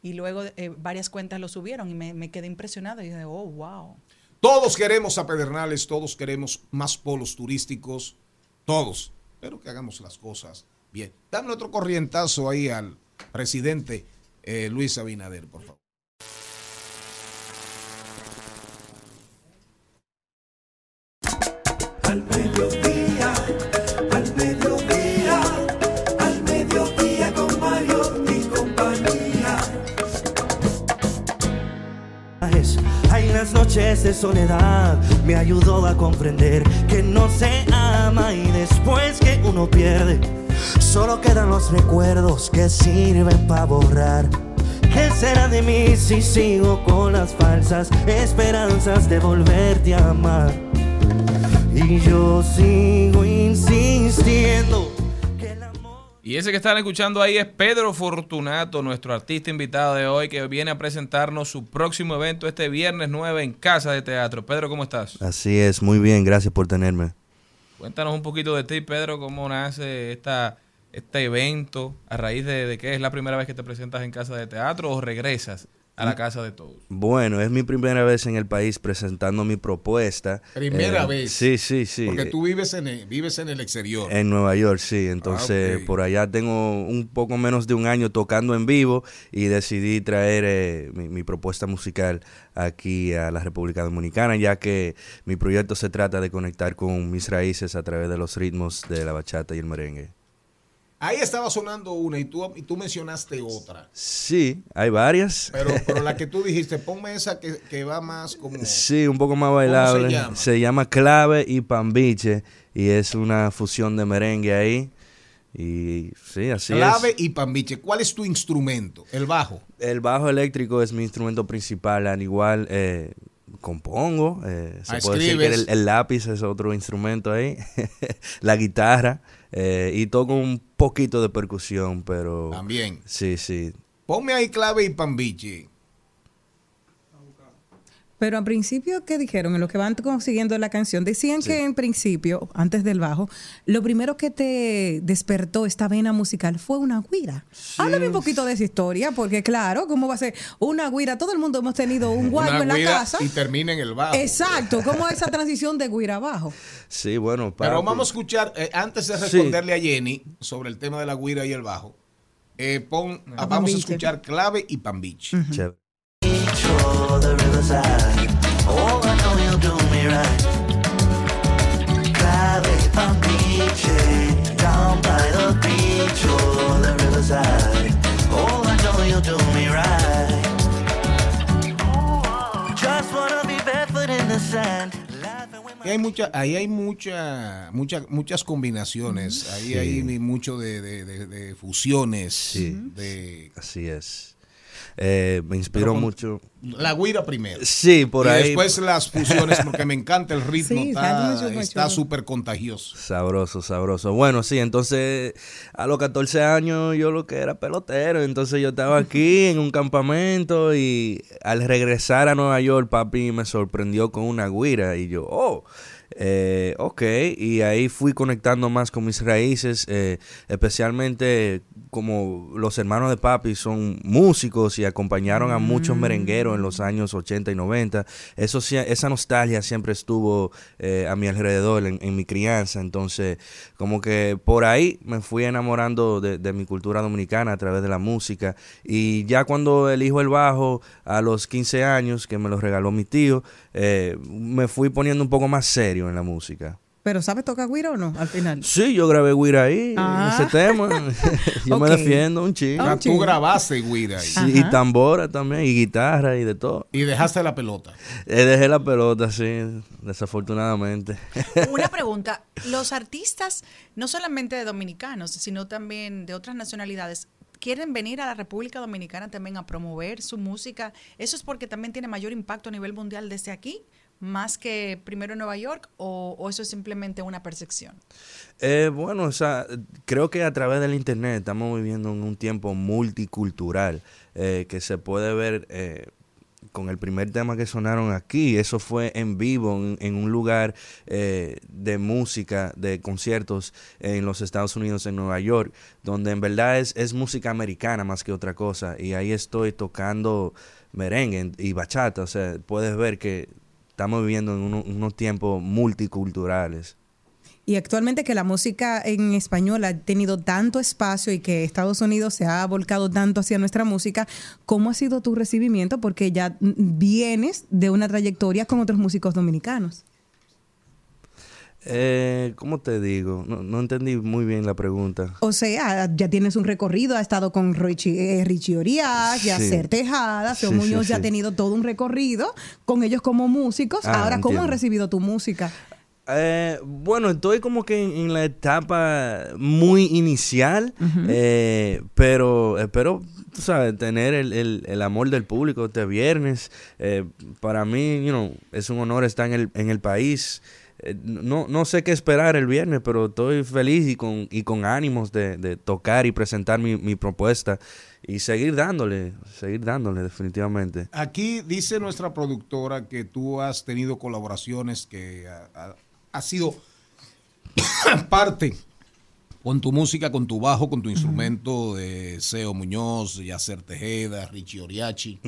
y luego eh, varias cuentas lo subieron y me, me quedé impresionada y dije, oh, wow. Todos queremos a Pedernales, todos queremos más polos turísticos, todos, pero que hagamos las cosas bien. Dame otro corrientazo ahí al presidente eh, Luis Abinader, por favor. Noches de soledad me ayudó a comprender que no se ama y después que uno pierde, solo quedan los recuerdos que sirven para borrar. ¿Qué será de mí si sigo con las falsas esperanzas de volverte a amar? Y yo sigo insistiendo Y ese que están escuchando ahí es Pedro Fortunato, nuestro artista invitado de hoy, que viene a presentarnos su próximo evento este viernes 9 en Casa de Teatro. Pedro, ¿cómo estás? Así es, muy bien, gracias por tenerme. Cuéntanos un poquito de ti, Pedro, cómo nace esta, este evento, a raíz de, de que es la primera vez que te presentas en Casa de Teatro o regresas a la Casa de Todos. Bueno, es mi primera vez en el país presentando mi propuesta. Primera Eh, vez. Sí, sí, sí. Porque tú vives en el, vives en el exterior. En Nueva York, sí. Entonces, Ah, ok. por allá tengo un poco menos de un año tocando en vivo y decidí traer eh, mi, mi propuesta musical aquí a la República Dominicana, ya que mi proyecto se trata de conectar con mis raíces a través de los ritmos de la bachata y el merengue. Ahí estaba sonando una y tú, y tú mencionaste otra. Sí, hay varias. Pero, pero la que tú dijiste, ponme esa que, que va más como... Sí, un poco más bailable. se llama? Clave y Pambiche y es una fusión de merengue ahí. Y sí, así Clave es. y pambiche. ¿Cuál es tu instrumento? El bajo. El bajo eléctrico es mi instrumento principal, al igual eh, compongo. eh, se Ah, puede decir que el, escribes. el lápiz es otro instrumento ahí. la guitarra eh, y toco un poquito de percusión, pero... También. Sí, sí. Ponme ahí clave y pambiche. Pero al principio, ¿qué dijeron? En lo que van consiguiendo la canción, decían que en principio, antes del bajo, lo primero que te despertó esta vena musical fue una guira. Háblame un poquito de esa historia, porque claro, ¿cómo va a ser una guira? Todo el mundo hemos tenido un guayo Una en la guira casa. Y termina en el bajo. Exacto, ¿cómo es esa transición de guira a bajo? Sí, bueno, Pero papi. vamos a escuchar, eh, antes de Sí. responderle a Jenny sobre el tema de la guira y el bajo, eh, pon, ah, vamos a escuchar clave y pambiche. Chévere. For the riverside. Oh, I know you'll do me right. Clave Pambiche, down by the beach or the riverside. Oh, I know you'll do me right. Just wanna be barefoot in the sand. Y hay mucha, ahí hay mucha, mucha, muchas combinaciones, ahí Sí. hay mucho de, de- de- de fusiones. Sí, de, así es. Eh, me inspiró mucho. La guira primero. Sí, por y ahí. después las fusiones, porque me encanta el ritmo, Sí, está- súper contagioso. Sabroso, sabroso. Bueno, sí, entonces a los 14 años yo lo que era pelotero, entonces yo estaba aquí en un campamento y al regresar a Nueva York papi me sorprendió con una guira y yo, oh, eh, ok, y ahí fui conectando más con mis raíces, eh, especialmente como los hermanos de papi son músicos y acompañaron a muchos merengueros en los años 80 y 90. Eso, esa nostalgia siempre estuvo eh, a mi alrededor en, en mi crianza. Entonces, como que por ahí me fui enamorando de, de mi cultura dominicana a través de la música. Y ya cuando elijo el bajo a los 15 años, que me lo regaló mi tío, eh, me fui poniendo un poco más serio en la música. ¿Pero sabes tocar guira o no al final? Sí, yo grabé guira ahí, Ah. ese tema. yo me defiendo un chico. Ah, tú grabaste guira ahí. Sí, y tambora también, y guitarra y de todo. Y dejaste la pelota. Eh, dejé la pelota, sí, desafortunadamente. Una pregunta, los artistas, no solamente de dominicanos, sino también de otras nacionalidades, quieren venir a la República Dominicana también a promover su música. ¿Eso es porque también tiene mayor impacto a nivel mundial desde aquí, más que primero en Nueva York, o, eso es simplemente una percepción? Eh, bueno, o sea, creo que a través del internet estamos viviendo en un tiempo multicultural eh, que se puede ver eh, con el primer tema que sonaron aquí. Eso fue en vivo, en, un lugar de música, de conciertos en los Estados Unidos, en Nueva York, donde en verdad es, es música americana más que otra cosa. Y ahí estoy tocando merengue y bachata. O sea, puedes ver que estamos viviendo en uno- unos tiempos multiculturales. Y actualmente que la música en español ha tenido tanto espacio y que Estados Unidos se ha volcado tanto hacia nuestra música, ¿cómo ha sido tu recibimiento? Porque ya vienes de una trayectoria con otros músicos dominicanos. Eh, ¿Cómo te digo? No, no entendí muy bien la pregunta. O sea, ya tienes un recorrido, ha estado con Richie, eh, Richie Orias, Yacer Sí. Tejada, Seo Sí, sí, Muñoz ya ha tenido todo un recorrido con ellos como músicos. Ah, Ahora, ¿cómo han entiendo. recibido tu música? Eh, bueno, estoy como que en, en la etapa muy inicial, eh, pero espero, tú sabes, tener el, el- el amor del público este viernes. Eh, para mí, you know, es un honor estar en el, en el país. Eh, no, no sé qué esperar el viernes, pero estoy feliz y con, y con ánimos de, de tocar y presentar mi, mi propuesta y seguir dándole, seguir dándole definitivamente. Aquí dice nuestra productora que tú has tenido colaboraciones que ha, ha- ha sido parte con tu música, con tu bajo, con tu instrumento de Seo Muñoz, Yacer Tejeda, Richie Oriachi.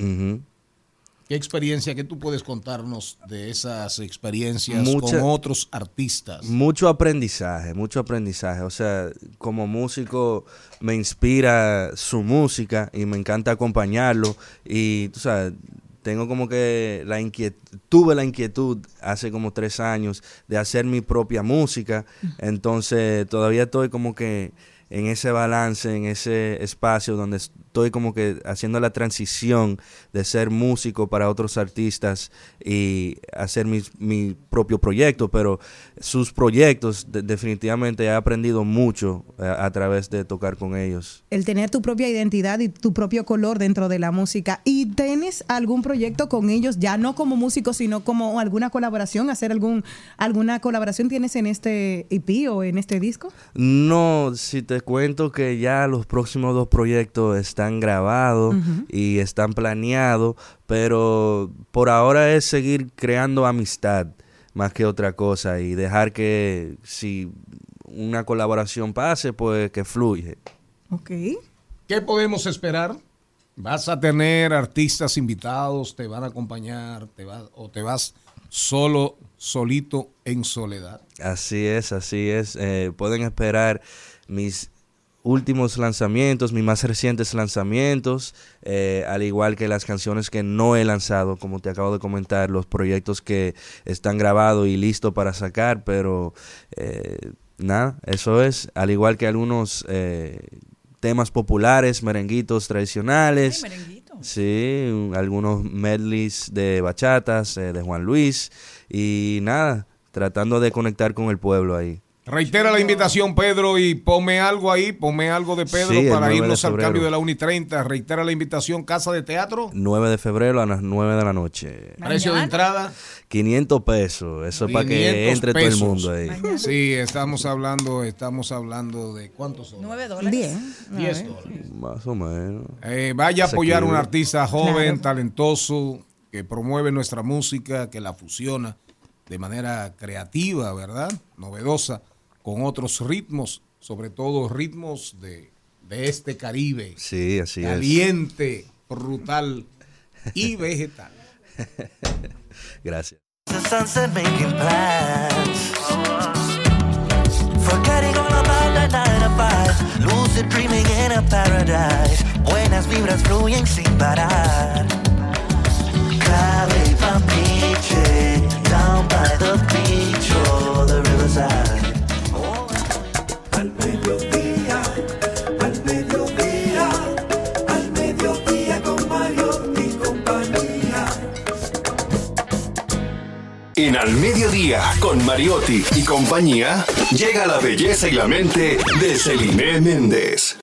¿Qué experiencia que tú puedes contarnos de esas experiencias Mucha- con otros artistas? Mucho aprendizaje, mucho aprendizaje. O sea, como músico me inspira su música y me encanta acompañarlo. Y, tú sabes, tengo como que la inquietud, tuve la inquietud hace como tres años de hacer mi propia música. Entonces, todavía estoy como que en ese balance, en ese espacio donde estoy como que haciendo la transición de ser músico para otros artistas y hacer mi, mi propio proyecto, pero sus proyectos de- definitivamente he aprendido mucho eh, a, través de tocar con ellos. El tener tu propia identidad y tu propio color dentro de la música. ¿Y tienes algún proyecto con ellos, ya no como músico, sino como alguna colaboración? ¿Hacer algún alguna colaboración tienes en este EP o en este disco? No, si te cuento que ya los próximos dos proyectos están grabados y están planeados, pero por ahora es seguir creando amistad más que otra cosa y dejar que si una colaboración pase, pues que fluye. Ok. ¿Qué podemos esperar? ¿Vas a tener artistas invitados? ¿Te van a acompañar? ¿Te vas, ¿O te vas solo, solito, en soledad? Así es, así es. Eh, pueden esperar mis últimos lanzamientos, mis más recientes lanzamientos, eh, al igual que las canciones que no he lanzado, como te acabo de comentar, los proyectos que están grabados y listos para sacar, pero eh, nada, eso es, al igual que algunos eh, temas populares, merenguitos tradicionales. Sí, un- algunos medleys de bachatas, eh, de Juan Luis y nada, tratando de conectar con el pueblo ahí. Reitera la invitación, Pedro, y ponme algo ahí, ponme algo de Pedro Sí, para 9 de irnos al cambio de la 1 y 30. Reitera la invitación, Casa de Teatro. 9 de febrero a las 9 de la noche. Precio de entrada. 500 pesos, eso es para que 500 entre todo el mundo ahí. Sí, estamos hablando, estamos hablando de cuántos son. 9 dólares. Bien. 10 dólares. Más o menos. Eh, vaya a apoyar a un artista joven, Claro. talentoso, que promueve nuestra música, que la fusiona de manera creativa, ¿verdad? Novedosa, con otros ritmos, sobre todo ritmos de, de este Caribe. Sí, así es. Caliente, brutal y vegetal. Gracias. The sunset making plans. Forgetting all about the nine to five. Lucid dreaming in a paradise. Buenas vibras fluyen sin parar. Cali down by the beach or the riverside. En Al Mediodía, con Mariotti y compañía, llega la belleza y la mente de Celine Méndez.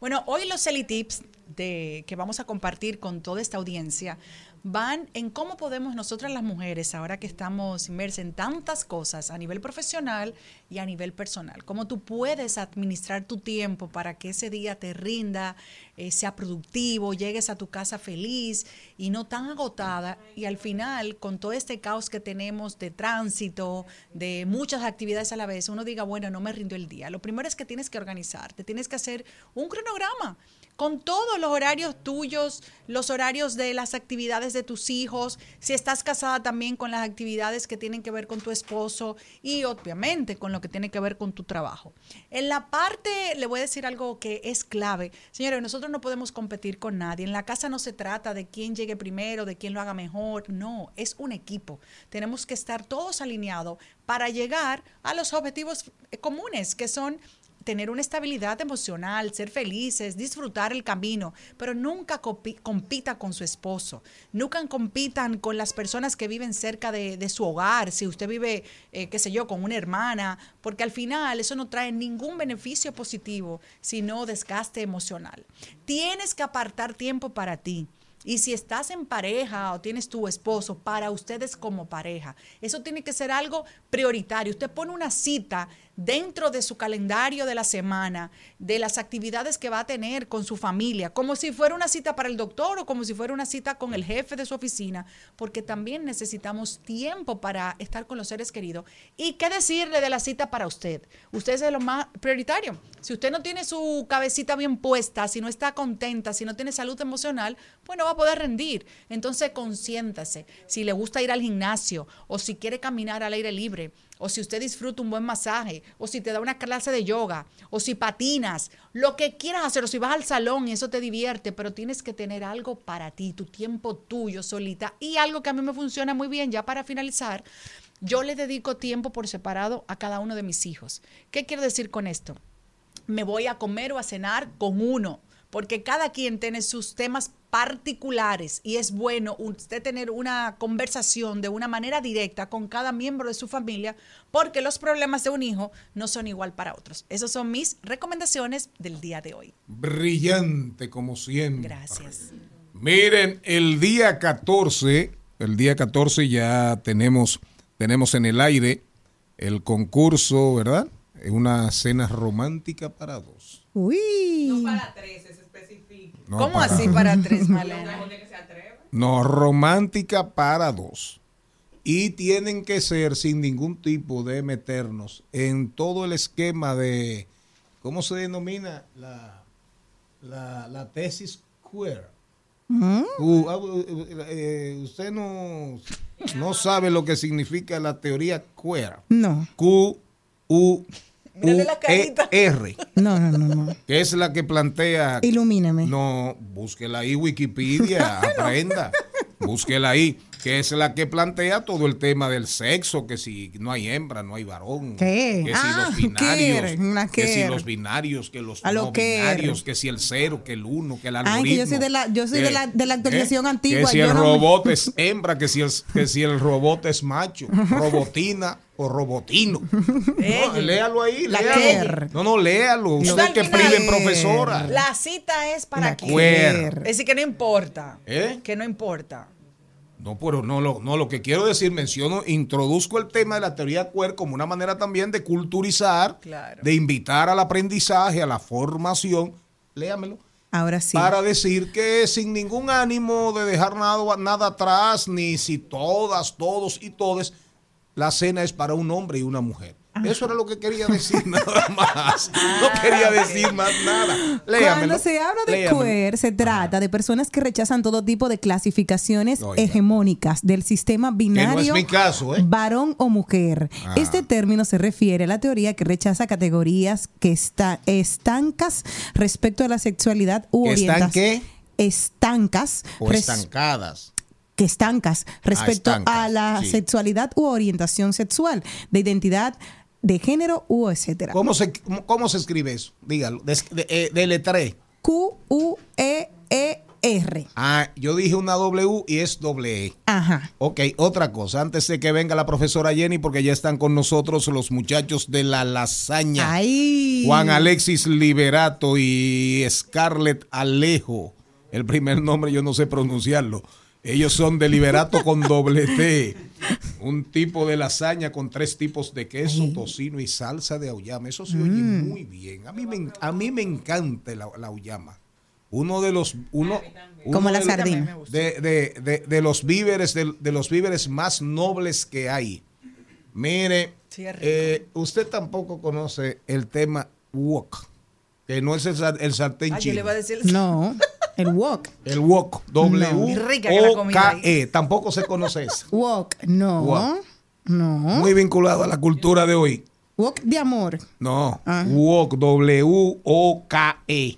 Bueno, hoy los Tips de que vamos a compartir con toda esta audiencia van en cómo podemos nosotras las mujeres, ahora que estamos inmersas en tantas cosas a nivel profesional y a nivel personal, cómo tú puedes administrar tu tiempo para que ese día te rinda, eh, sea productivo, llegues a tu casa feliz y no tan agotada y al final con todo este caos que tenemos de tránsito, de muchas actividades a la vez, uno diga, bueno, no me rindió el día. Lo primero es que tienes que organizarte, tienes que hacer un cronograma con todos los horarios tuyos, los horarios de las actividades de tus hijos, si estás casada también con las actividades que tienen que ver con tu esposo y obviamente con lo que tiene que ver con tu trabajo. En la parte, le voy a decir algo que es clave. Señores, nosotros no podemos competir con nadie. En la casa no se trata de quién llegue primero, de quién lo haga mejor. No, es un equipo. Tenemos que estar todos alineados para llegar a los objetivos comunes, que son tener una estabilidad emocional, ser felices, disfrutar el camino, pero nunca compita con su esposo, nunca compitan con las personas que viven cerca de, de su hogar, si usted vive, eh, qué sé yo, con una hermana, porque al final eso no trae ningún beneficio positivo, sino desgaste emocional. Tienes que apartar tiempo para ti. Y si estás en pareja o tienes tu esposo, para ustedes como pareja, eso tiene que ser algo prioritario. Usted pone una cita dentro de su calendario de la semana, de las actividades que va a tener con su familia, como si fuera una cita para el doctor o como si fuera una cita con el jefe de su oficina, porque también necesitamos tiempo para estar con los seres queridos. ¿Y qué decirle de la cita para usted? Usted es de lo más prioritario. Si usted no tiene su cabecita bien puesta, si no está contenta, si no tiene salud emocional, pues no va a poder rendir. Entonces, consiéntase. Si le gusta ir al gimnasio o si quiere caminar al aire libre o si usted disfruta un buen masaje, o si te da una clase de yoga, o si patinas, lo que quieras hacer, o si vas al salón y eso te divierte, pero tienes que tener algo para ti, tu tiempo tuyo solita. Y algo que a mí me funciona muy bien, ya para finalizar, yo le dedico tiempo por separado a cada uno de mis hijos. ¿Qué quiero decir con esto? Me voy a comer o a cenar con uno porque cada quien tiene sus temas particulares y es bueno usted tener una conversación de una manera directa con cada miembro de su familia porque los problemas de un hijo no son igual para otros. Esas son mis recomendaciones del día de hoy. Brillante como siempre. Gracias. Miren, el día 14, el día 14 ya tenemos, tenemos en el aire el concurso, ¿verdad? Una cena romántica para dos. Uy. No para tres, es. No, ¿Cómo para- así para tres, Malena? No, romántica para dos. Y tienen que ser sin ningún tipo de meternos en todo el esquema de, ¿cómo se denomina? La, la, la tesis queer. Mm. Uh, ah, uh, uh, eh, usted no, no sabe lo que significa la teoría queer. No. Q, U, U, Mírale la E, carita. R. No, no, no, no. Que es la que plantea. Ilumíname. No, búsquela ahí, Wikipedia, aprenda. Búsquela ahí, que es la que plantea todo el tema del sexo, que si no hay hembra, no hay varón. ¿Qué? Que si Ah, los binarios, que si los binarios, que los A lo no binarios, que si el cero, que el uno, que el algoritmo. Ay, que yo soy de la, yo soy de la, de la actualización ¿Eh? antigua. Que si yo el no- robot es hembra, que si el, que si el robot es macho, robotina o robotino. No, léalo ahí, La léalo. No, no, léalo. No, Usted al que priven profesora. La cita es para queer. Es decir, que no importa. ¿Eh? Que no importa. No, pero no lo, no, lo que quiero decir, menciono, introduzco el tema de la teoría queer como una manera también de culturizar, Claro. de invitar al aprendizaje, a la formación. Léamelo. Ahora sí. Para decir que sin ningún ánimo de dejar nada, nada atrás, ni si todas, todos y todes, la cena es para un hombre y una mujer. Eso era lo que quería decir nada más. No quería decir más nada. Léamelo. Cuando se habla de Léamelo. queer, se trata de personas que rechazan todo tipo de clasificaciones Oiga. hegemónicas del sistema binario es mi caso, ¿eh? varón o mujer. Ah. Este término se refiere a la teoría que rechaza categorías que están estancas respecto a la sexualidad u ¿Que están orientación. qué? Estancas. O estancadas. que estancas respecto estancas, a la sí. sexualidad u orientación sexual, de identidad de género u etcétera. ¿Cómo se, cómo, se escribe eso? Dígalo. Des- De, eh, de U E E R. Ah, yo dije una W y es doble E. Ajá. Ok, otra cosa, antes de que venga la profesora Jenny, porque ya están con nosotros los muchachos de la lasaña. Ay. Juan Alexis Liberato y Scarlett Alejo. El primer nombre yo no sé pronunciarlo. Ellos son de Liberato con doble T. Un tipo de lasaña con tres tipos de queso, tocino y salsa de auyama. Eso se oye Mm. muy bien. A mí me, a mí me encanta la, la auyama. Uno de los... Uno, uno Como la de- sardina. de, de- de- de los víveres, de, de los víveres más nobles que hay. Mire, Sí, eh, usted tampoco conoce el tema wok, que no es el, el sartén Ah, yo chino. le iba a decir. No, el wok. El wok, W Y rica que la comida O K E, tampoco se conoce eso. Wok, no. Wok. No. Muy vinculado a la cultura de hoy. Wok de amor. No, Ah. wok, W O K E.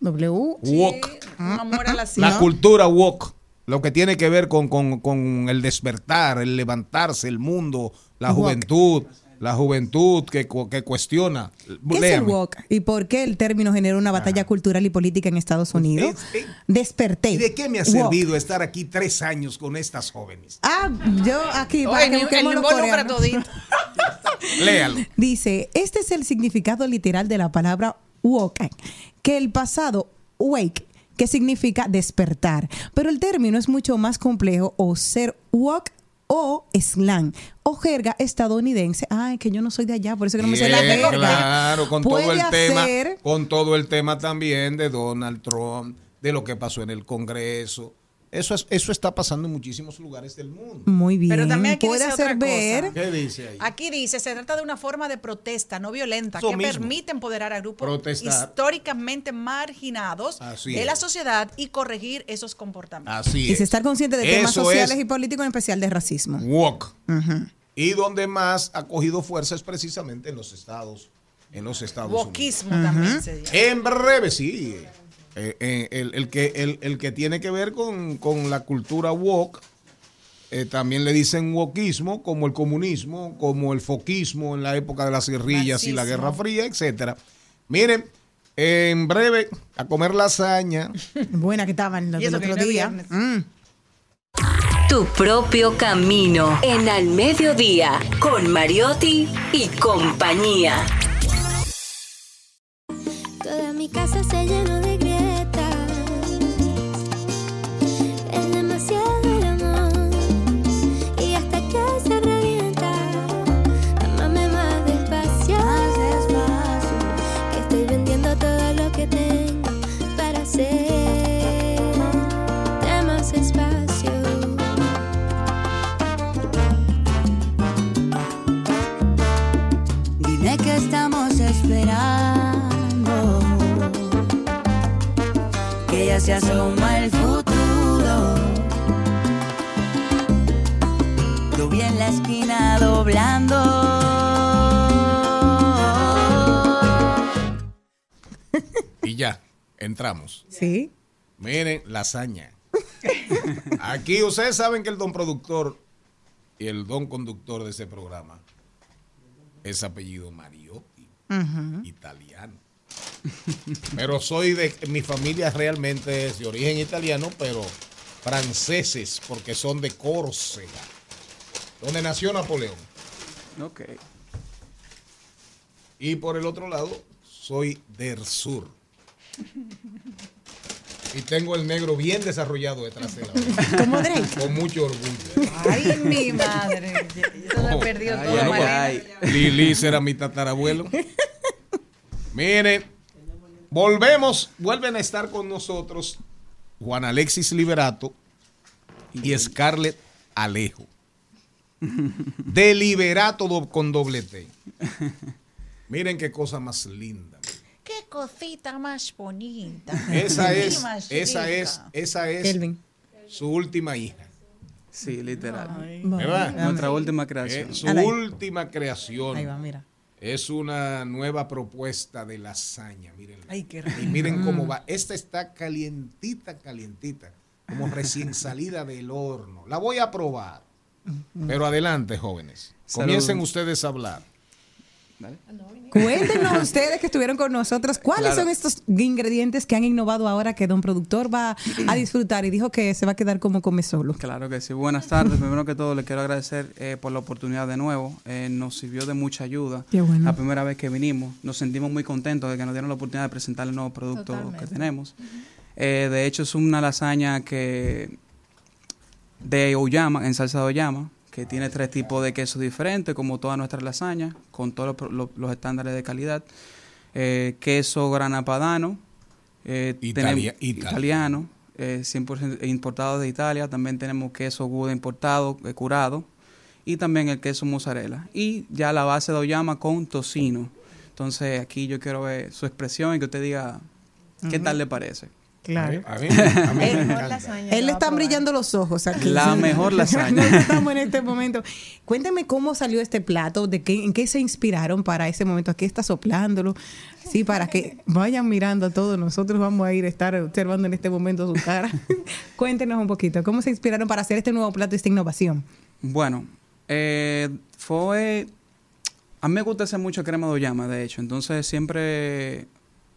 W. Wok. Un amor a la La cultura wok, lo que tiene que ver con, con- con el despertar, el levantarse, el mundo, la Wok. juventud, la juventud que, que cuestiona. ¿Qué es el Léame. wok? ¿Y por qué el término generó una batalla cultural y política en Estados Unidos? Desperté. ¿Y de qué me ha servido estar aquí tres años con estas jóvenes? Ah, yo aquí Oye, el involucra coreanos. todito. Léalo. Dice, este es el significado literal de la palabra woke, que el pasado wake que significa despertar. Pero el término es mucho más complejo o ser woke o slang o jerga estadounidense. Ay, que yo no soy de allá, por eso que no me sé la jerga. Claro, con todo el tema, con todo el tema también de Donald Trump, de lo que pasó en el Congreso. Eso es, eso está pasando en muchísimos lugares del mundo. Muy bien. Pero también aquí Puede dice hacer otra cosa. ver. ¿Qué dice ahí? Aquí dice, se trata de una forma de protesta no violenta Eso que mismo. permite empoderar a grupos Protestar. históricamente marginados Así de es. la sociedad y corregir esos comportamientos. Así Y es. se estar consciente de temas Eso sociales es y políticos, en especial de racismo. Woke. Y donde más ha cogido fuerza es precisamente en los estados, en los Estados Wokismo Unidos. también se llama. En breve, sí. Eh, eh, el, el que, el, el que tiene que ver con, con la cultura woke, eh, también le dicen wokismo, como el comunismo, como el foquismo en la época de las guerrillas y la. Guerra Fría, etcétera. Miren, en breve, a comer lasaña. Buena que estaban los otro día. Mm. Tu propio camino en Al Mediodía con Mariotti y compañía. Toda mi casa se asoma el futuro. Lo vi en la esquina doblando. Y ya, entramos. Sí. Miren, lasaña. Aquí ustedes saben que el don productor y el don conductor de ese programa es apellido Mariotti, italiano. Pero soy de, mi familia realmente es de origen italiano, pero franceses, porque son de Córcega, donde nació Napoleón. Ok. Y por el otro lado, soy del sur. Y tengo el negro bien desarrollado detrás de la oreja. Drake. Con mucho orgullo. Ay, mi madre. Yo lo he perdido Ay, todo, bueno, Lili será mi tatarabuelo. Mire, volvemos, vuelven a estar con nosotros Juan Alexis Liberato y Scarlett Alejo. De Liberato do- con doble T. Miren qué cosa más linda. Qué cosita más bonita. Esa es, esa es, esa es Kelvin. su última hija. Sí, literal. ¿Verdad? Nuestra última creación. Eh, su Ahí. última creación. Ahí va, mira. Es una nueva propuesta de lasaña, miren. Ay, qué Y rico. miren cómo va. Esta está calientita, calientita, como recién salida del horno. La voy a probar. Pero adelante, jóvenes. Salud. Comiencen ustedes a hablar. Cuéntenos ustedes que estuvieron con nosotros, ¿cuáles Claro. son estos ingredientes que han innovado ahora que don productor va a disfrutar y dijo que se va a quedar como come solo? Claro que sí. Buenas tardes. Primero que todo, le quiero agradecer eh, por la oportunidad de nuevo. Eh, nos sirvió de mucha ayuda. Qué bueno. La primera vez que vinimos, nos sentimos muy contentos de que nos dieron la oportunidad de presentar el nuevo producto Totalmente. que tenemos. Eh, de hecho, es una lasaña que de oyama, en salsa de oyama, que tiene tres tipos de quesos diferentes, como todas nuestras lasañas, con todos los, pro- los- los estándares de calidad. Eh, queso grana padano, eh, Italia- tenemos- Italia. italiano, eh, 100% importado de Italia. También tenemos queso Gouda importado, eh, curado, y también el queso mozzarella. Y ya la base de oyama con tocino. Entonces, aquí yo quiero ver su expresión y que usted diga qué tal le parece. Claro. A mí, a mí me Él- encanta. Él le están brillando los ojos aquí. La mejor lasaña. Estamos en este momento. Cuénteme cómo salió este plato, de qué, en qué se inspiraron para ese momento. Aquí está soplándolo. Sí, para que vayan mirando a todos. Nosotros vamos a ir a estar observando en este momento su cara. Cuéntenos un poquito, ¿cómo se inspiraron para hacer este nuevo plato, esta innovación? Bueno, eh, fue... A mí me gusta hacer mucho crema de oyama, de hecho. Entonces siempre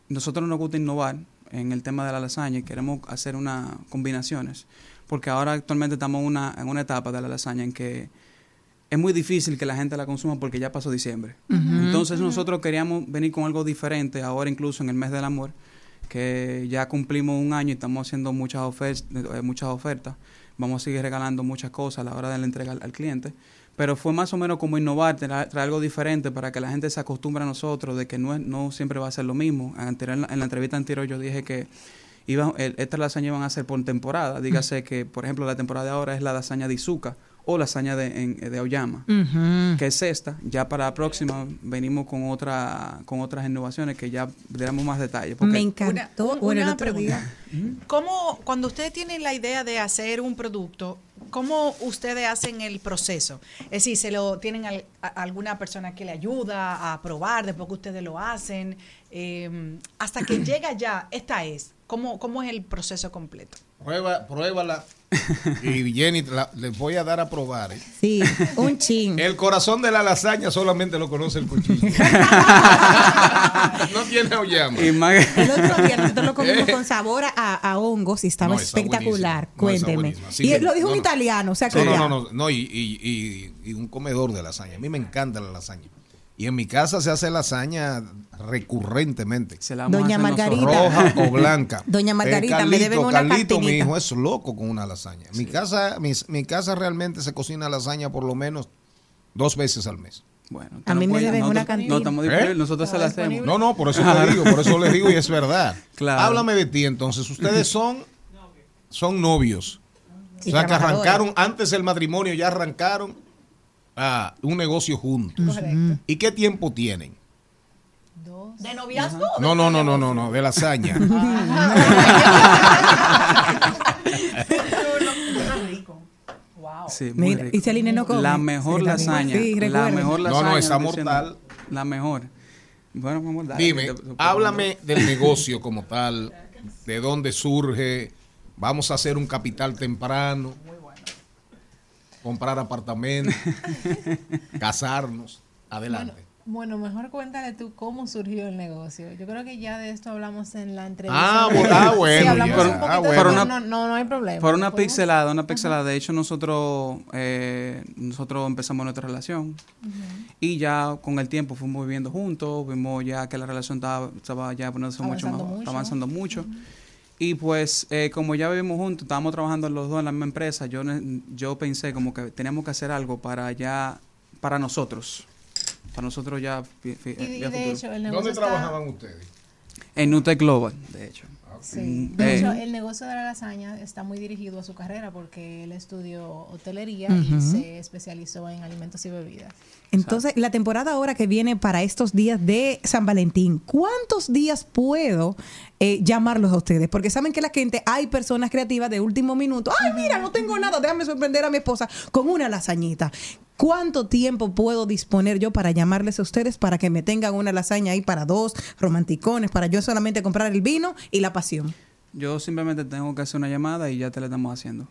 nosotros nos gusta innovar en el tema de la lasaña y queremos hacer unas combinaciones. Porque ahora actualmente estamos en una, en una etapa de la lasaña en que es muy difícil que la gente la consuma porque ya pasó diciembre. Entonces nosotros queríamos venir con algo diferente ahora incluso en el mes del amor. que ya cumplimos un año y estamos haciendo muchas, ofer- eh, muchas ofertas. Vamos a seguir regalando muchas cosas a la hora de la entrega al, al cliente. Pero fue más o menos como innovar, traer, traer algo diferente para que la gente se acostumbre a nosotros, de que no, es- no siempre va a ser lo mismo. Anterior- en, la, en la entrevista anterior yo dije que iba, el- estas lasañas iban a ser por temporada. Dígase que, por ejemplo, la temporada de ahora es la lasaña de Izuka o lasaña de, en- de Aoyama Ujú. que es esta. Ya para la próxima venimos con otra con otras innovaciones que ya damos más detalles. porque- Me encantó. Una- bueno, el una pregunta. día. ¿Cómo, cuando ustedes tienen la idea de hacer un producto, cómo ustedes hacen el proceso? Es decir, ¿se lo tienen al- a, alguna persona que le ayuda a probar después que ustedes lo hacen? Eh, hasta que llega ya, esta es. ¿Cómo, ¿Cómo es el proceso completo? Prueba, pruébala. Y Jenny, la- les voy a dar a probar. ¿eh? Sí, un chin. El corazón de la lasaña solamente lo conoce el cuchillo. no tiene auyama. El otro día nosotros lo comimos Eh. con sabor a, a hongos y estaba No, espectacular. No, Cuénteme. y que- lo dijo no, un no. italiano, o sea que No, no, ya. no, no, no, y, y- y- y un comedor de lasaña. A mí me encanta la lasaña. Y en mi casa se hace lasaña recurrentemente. Doña Margarita. Roja o blanca. Doña Margarita, Eh, me deben una Carlito, mi hijo es loco con una lasaña. Mi casa, mi, mi casa realmente se cocina lasaña por lo menos dos veces al mes. Bueno, A mí me deben una cantina. No, estamos disponibles, nosotros se la hacemos. No, no, por eso te digo, por eso le digo y es verdad. Claro. Háblame de ti entonces. Ustedes son, son novios. Y o sea, que arrancaron antes del matrimonio, ya arrancaron ah, un negocio juntos. Correcto. ¿Y qué tiempo tienen? ¿De noviazgo? No, no, no, no, no, no, de lasaña. Sí, muy Mira, rico. y Celine no come. La mejor Sí, lasaña. sí, la mejor No, lasaña. no, está estoy diciendo. mortal. La mejor. Bueno, vamos a dar. Dime, háblame del negocio como tal, de dónde surge, vamos a hacer un capital temprano, comprar apartamentos, casarnos, adelante. Bueno, mejor cuéntale tú cómo surgió el negocio. Yo creo que ya de esto hablamos en la entrevista. Ah, bu- ah, bueno, Sí, hablamos ya. un Ah, poquito bueno. eso, no, no, no hay problema. Por una ¿Podemos? pixelada, una pixelada. De hecho, nosotros eh, nosotros empezamos nuestra relación y ya con el tiempo fuimos viviendo juntos, vimos ya que la relación estaba, estaba ya poniéndose mucho Avanzando más, mucho. avanzando mucho. Y pues eh, como ya vivimos juntos, estábamos trabajando los dos en la misma empresa, yo, yo pensé como que teníamos que hacer algo para ya, para nosotros. Para nosotros ya, fi- fi- Y, y ya de hecho, el negocio está- ustedes? En Nutec Global, de hecho. Sí. Mm, De eh, hecho, el negocio de la lasaña está muy dirigido a su carrera porque él estudió hotelería y se especializó en alimentos y bebidas. Entonces, la temporada ahora que viene para estos días de San Valentín, ¿cuántos días puedo eh, llamarlos a ustedes? Porque saben que la gente, hay personas creativas de último minuto. Ay, mira, no tengo nada, déjame sorprender a mi esposa con una lasañita. ¿Cuánto tiempo puedo disponer yo para llamarles a ustedes para que me tengan una lasaña ahí para dos romanticones, para yo solamente comprar el vino y la pasión? yo simplemente tengo que hacer una llamada y ya te la estamos haciendo.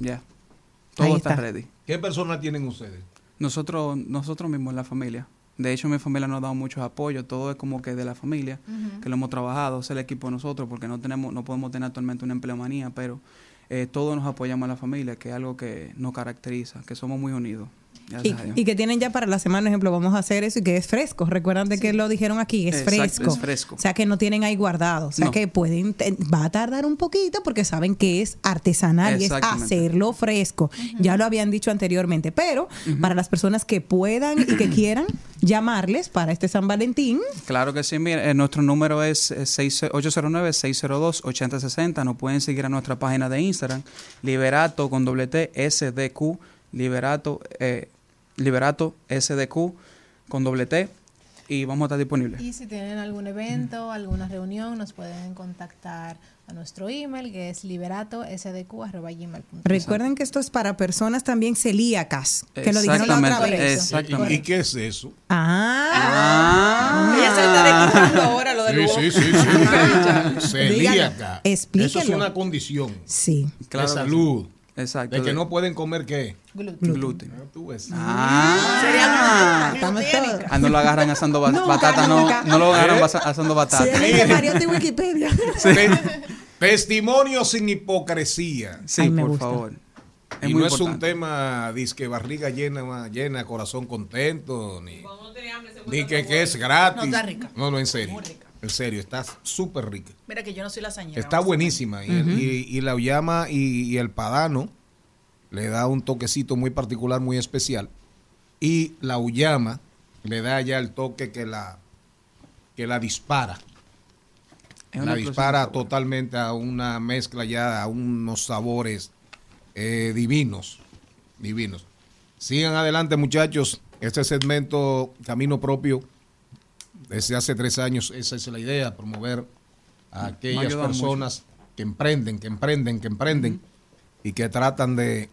Ya. Todo Ahí está, está. ready. ¿Qué personas tienen ustedes? Nosotros, nosotros mismos, la familia. De hecho, mi familia nos ha dado mucho apoyo. Todo es como que de la familia, que lo hemos trabajado, es el equipo de nosotros, porque no tenemos, no podemos tener actualmente una empleomanía, pero eh, todos nos apoyamos a la familia, que es algo que nos caracteriza, que somos muy unidos. Y, que tienen ya para la semana, por ejemplo, vamos a hacer eso y que es fresco. Recuerdan de que lo dijeron aquí, es Exacto, fresco. es fresco. O sea, que no tienen ahí guardado. O sea, No. que pueden, te- va a tardar un poquito porque saben que es artesanal y es hacerlo fresco. Ya lo habían dicho anteriormente, pero para las personas que puedan y que quieran llamarles para este San Valentín, Claro que sí, mira, eh, nuestro número es eh, seis- 809-602-8060. Nos pueden seguir a nuestra página de Instagram, Liberato con doble T, SDQ, Liberato, eh, Liberato SDQ con doble T, y vamos a estar disponibles. Y si tienen algún evento, alguna reunión, nos pueden contactar a nuestro email que es liberatosdq.gmail.com. recuerden que esto es para personas también celíacas, que lo dijeron la otra Exactamente, vez. exactamente. ¿Y qué es eso? Ah, Ella se está desquitando ahora lo del Sí, sí, sí, sí. Celíaca. Explíquenlo. Eso es una condición. Sí. Claro de salud. Exacto. De que no pueden comer qué. Gluten. Gluten. Tú ves. Ah, Estamos todos. Ah, no lo agarran asando ba- Nunca, batata, no, nunca. no lo agarran ¿Eh? asando batata. Sí, Mario de Wikipedia. Te- Testimonio sin hipocresía. Sí, Ay, por gusta. favor. Es y muy no es un importante. tema disque barriga llena, llena, corazón contento, ni, ni que, que es gratis. No, está rica. No, no, en serio. En serio, está súper rica. Mira que yo no soy lasañera. Está buenísima. Y, el- y- y la uyama y, y el padano le da un toquecito muy particular, muy especial. Y la uyama le da ya el toque que la, que la dispara. Es La dispara totalmente a una mezcla ya, a unos sabores eh, divinos. Divinos. Sigan adelante, muchachos. Este segmento Camino Propio, desde hace tres años, esa es la idea, promover a aquellas mucho. personas que emprenden, que emprenden, que emprenden y que tratan de,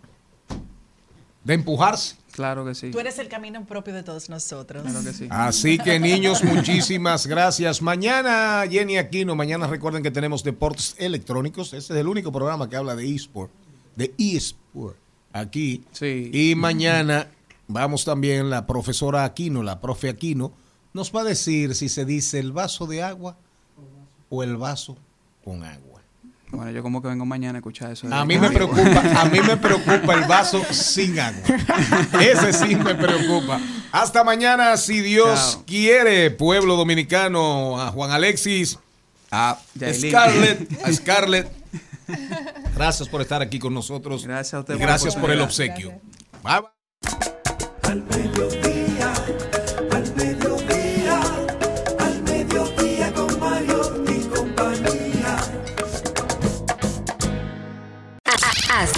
de empujarse. Claro que sí. Tú eres el camino propio de todos nosotros. Claro que sí. Así que niños, muchísimas gracias. Mañana, Jenny Aquino, mañana recuerden que tenemos deportes electrónicos. Este es el único programa que habla de eSport, de eSport, aquí. Y mañana vamos también, la profesora Aquino, la profe Aquino, nos va a decir si se dice el vaso de agua o el vaso con agua. Bueno, yo como que vengo mañana a escuchar eso. A mí me preocupa, a mí me preocupa el vaso sin agua. Ese sí me preocupa. Hasta mañana, si Dios Chao. quiere, pueblo dominicano, a Juan Alexis, a Yailin. Scarlett, a Scarlett. Gracias por estar aquí con nosotros. Gracias a usted por gracias por el obsequio. Bye, bye.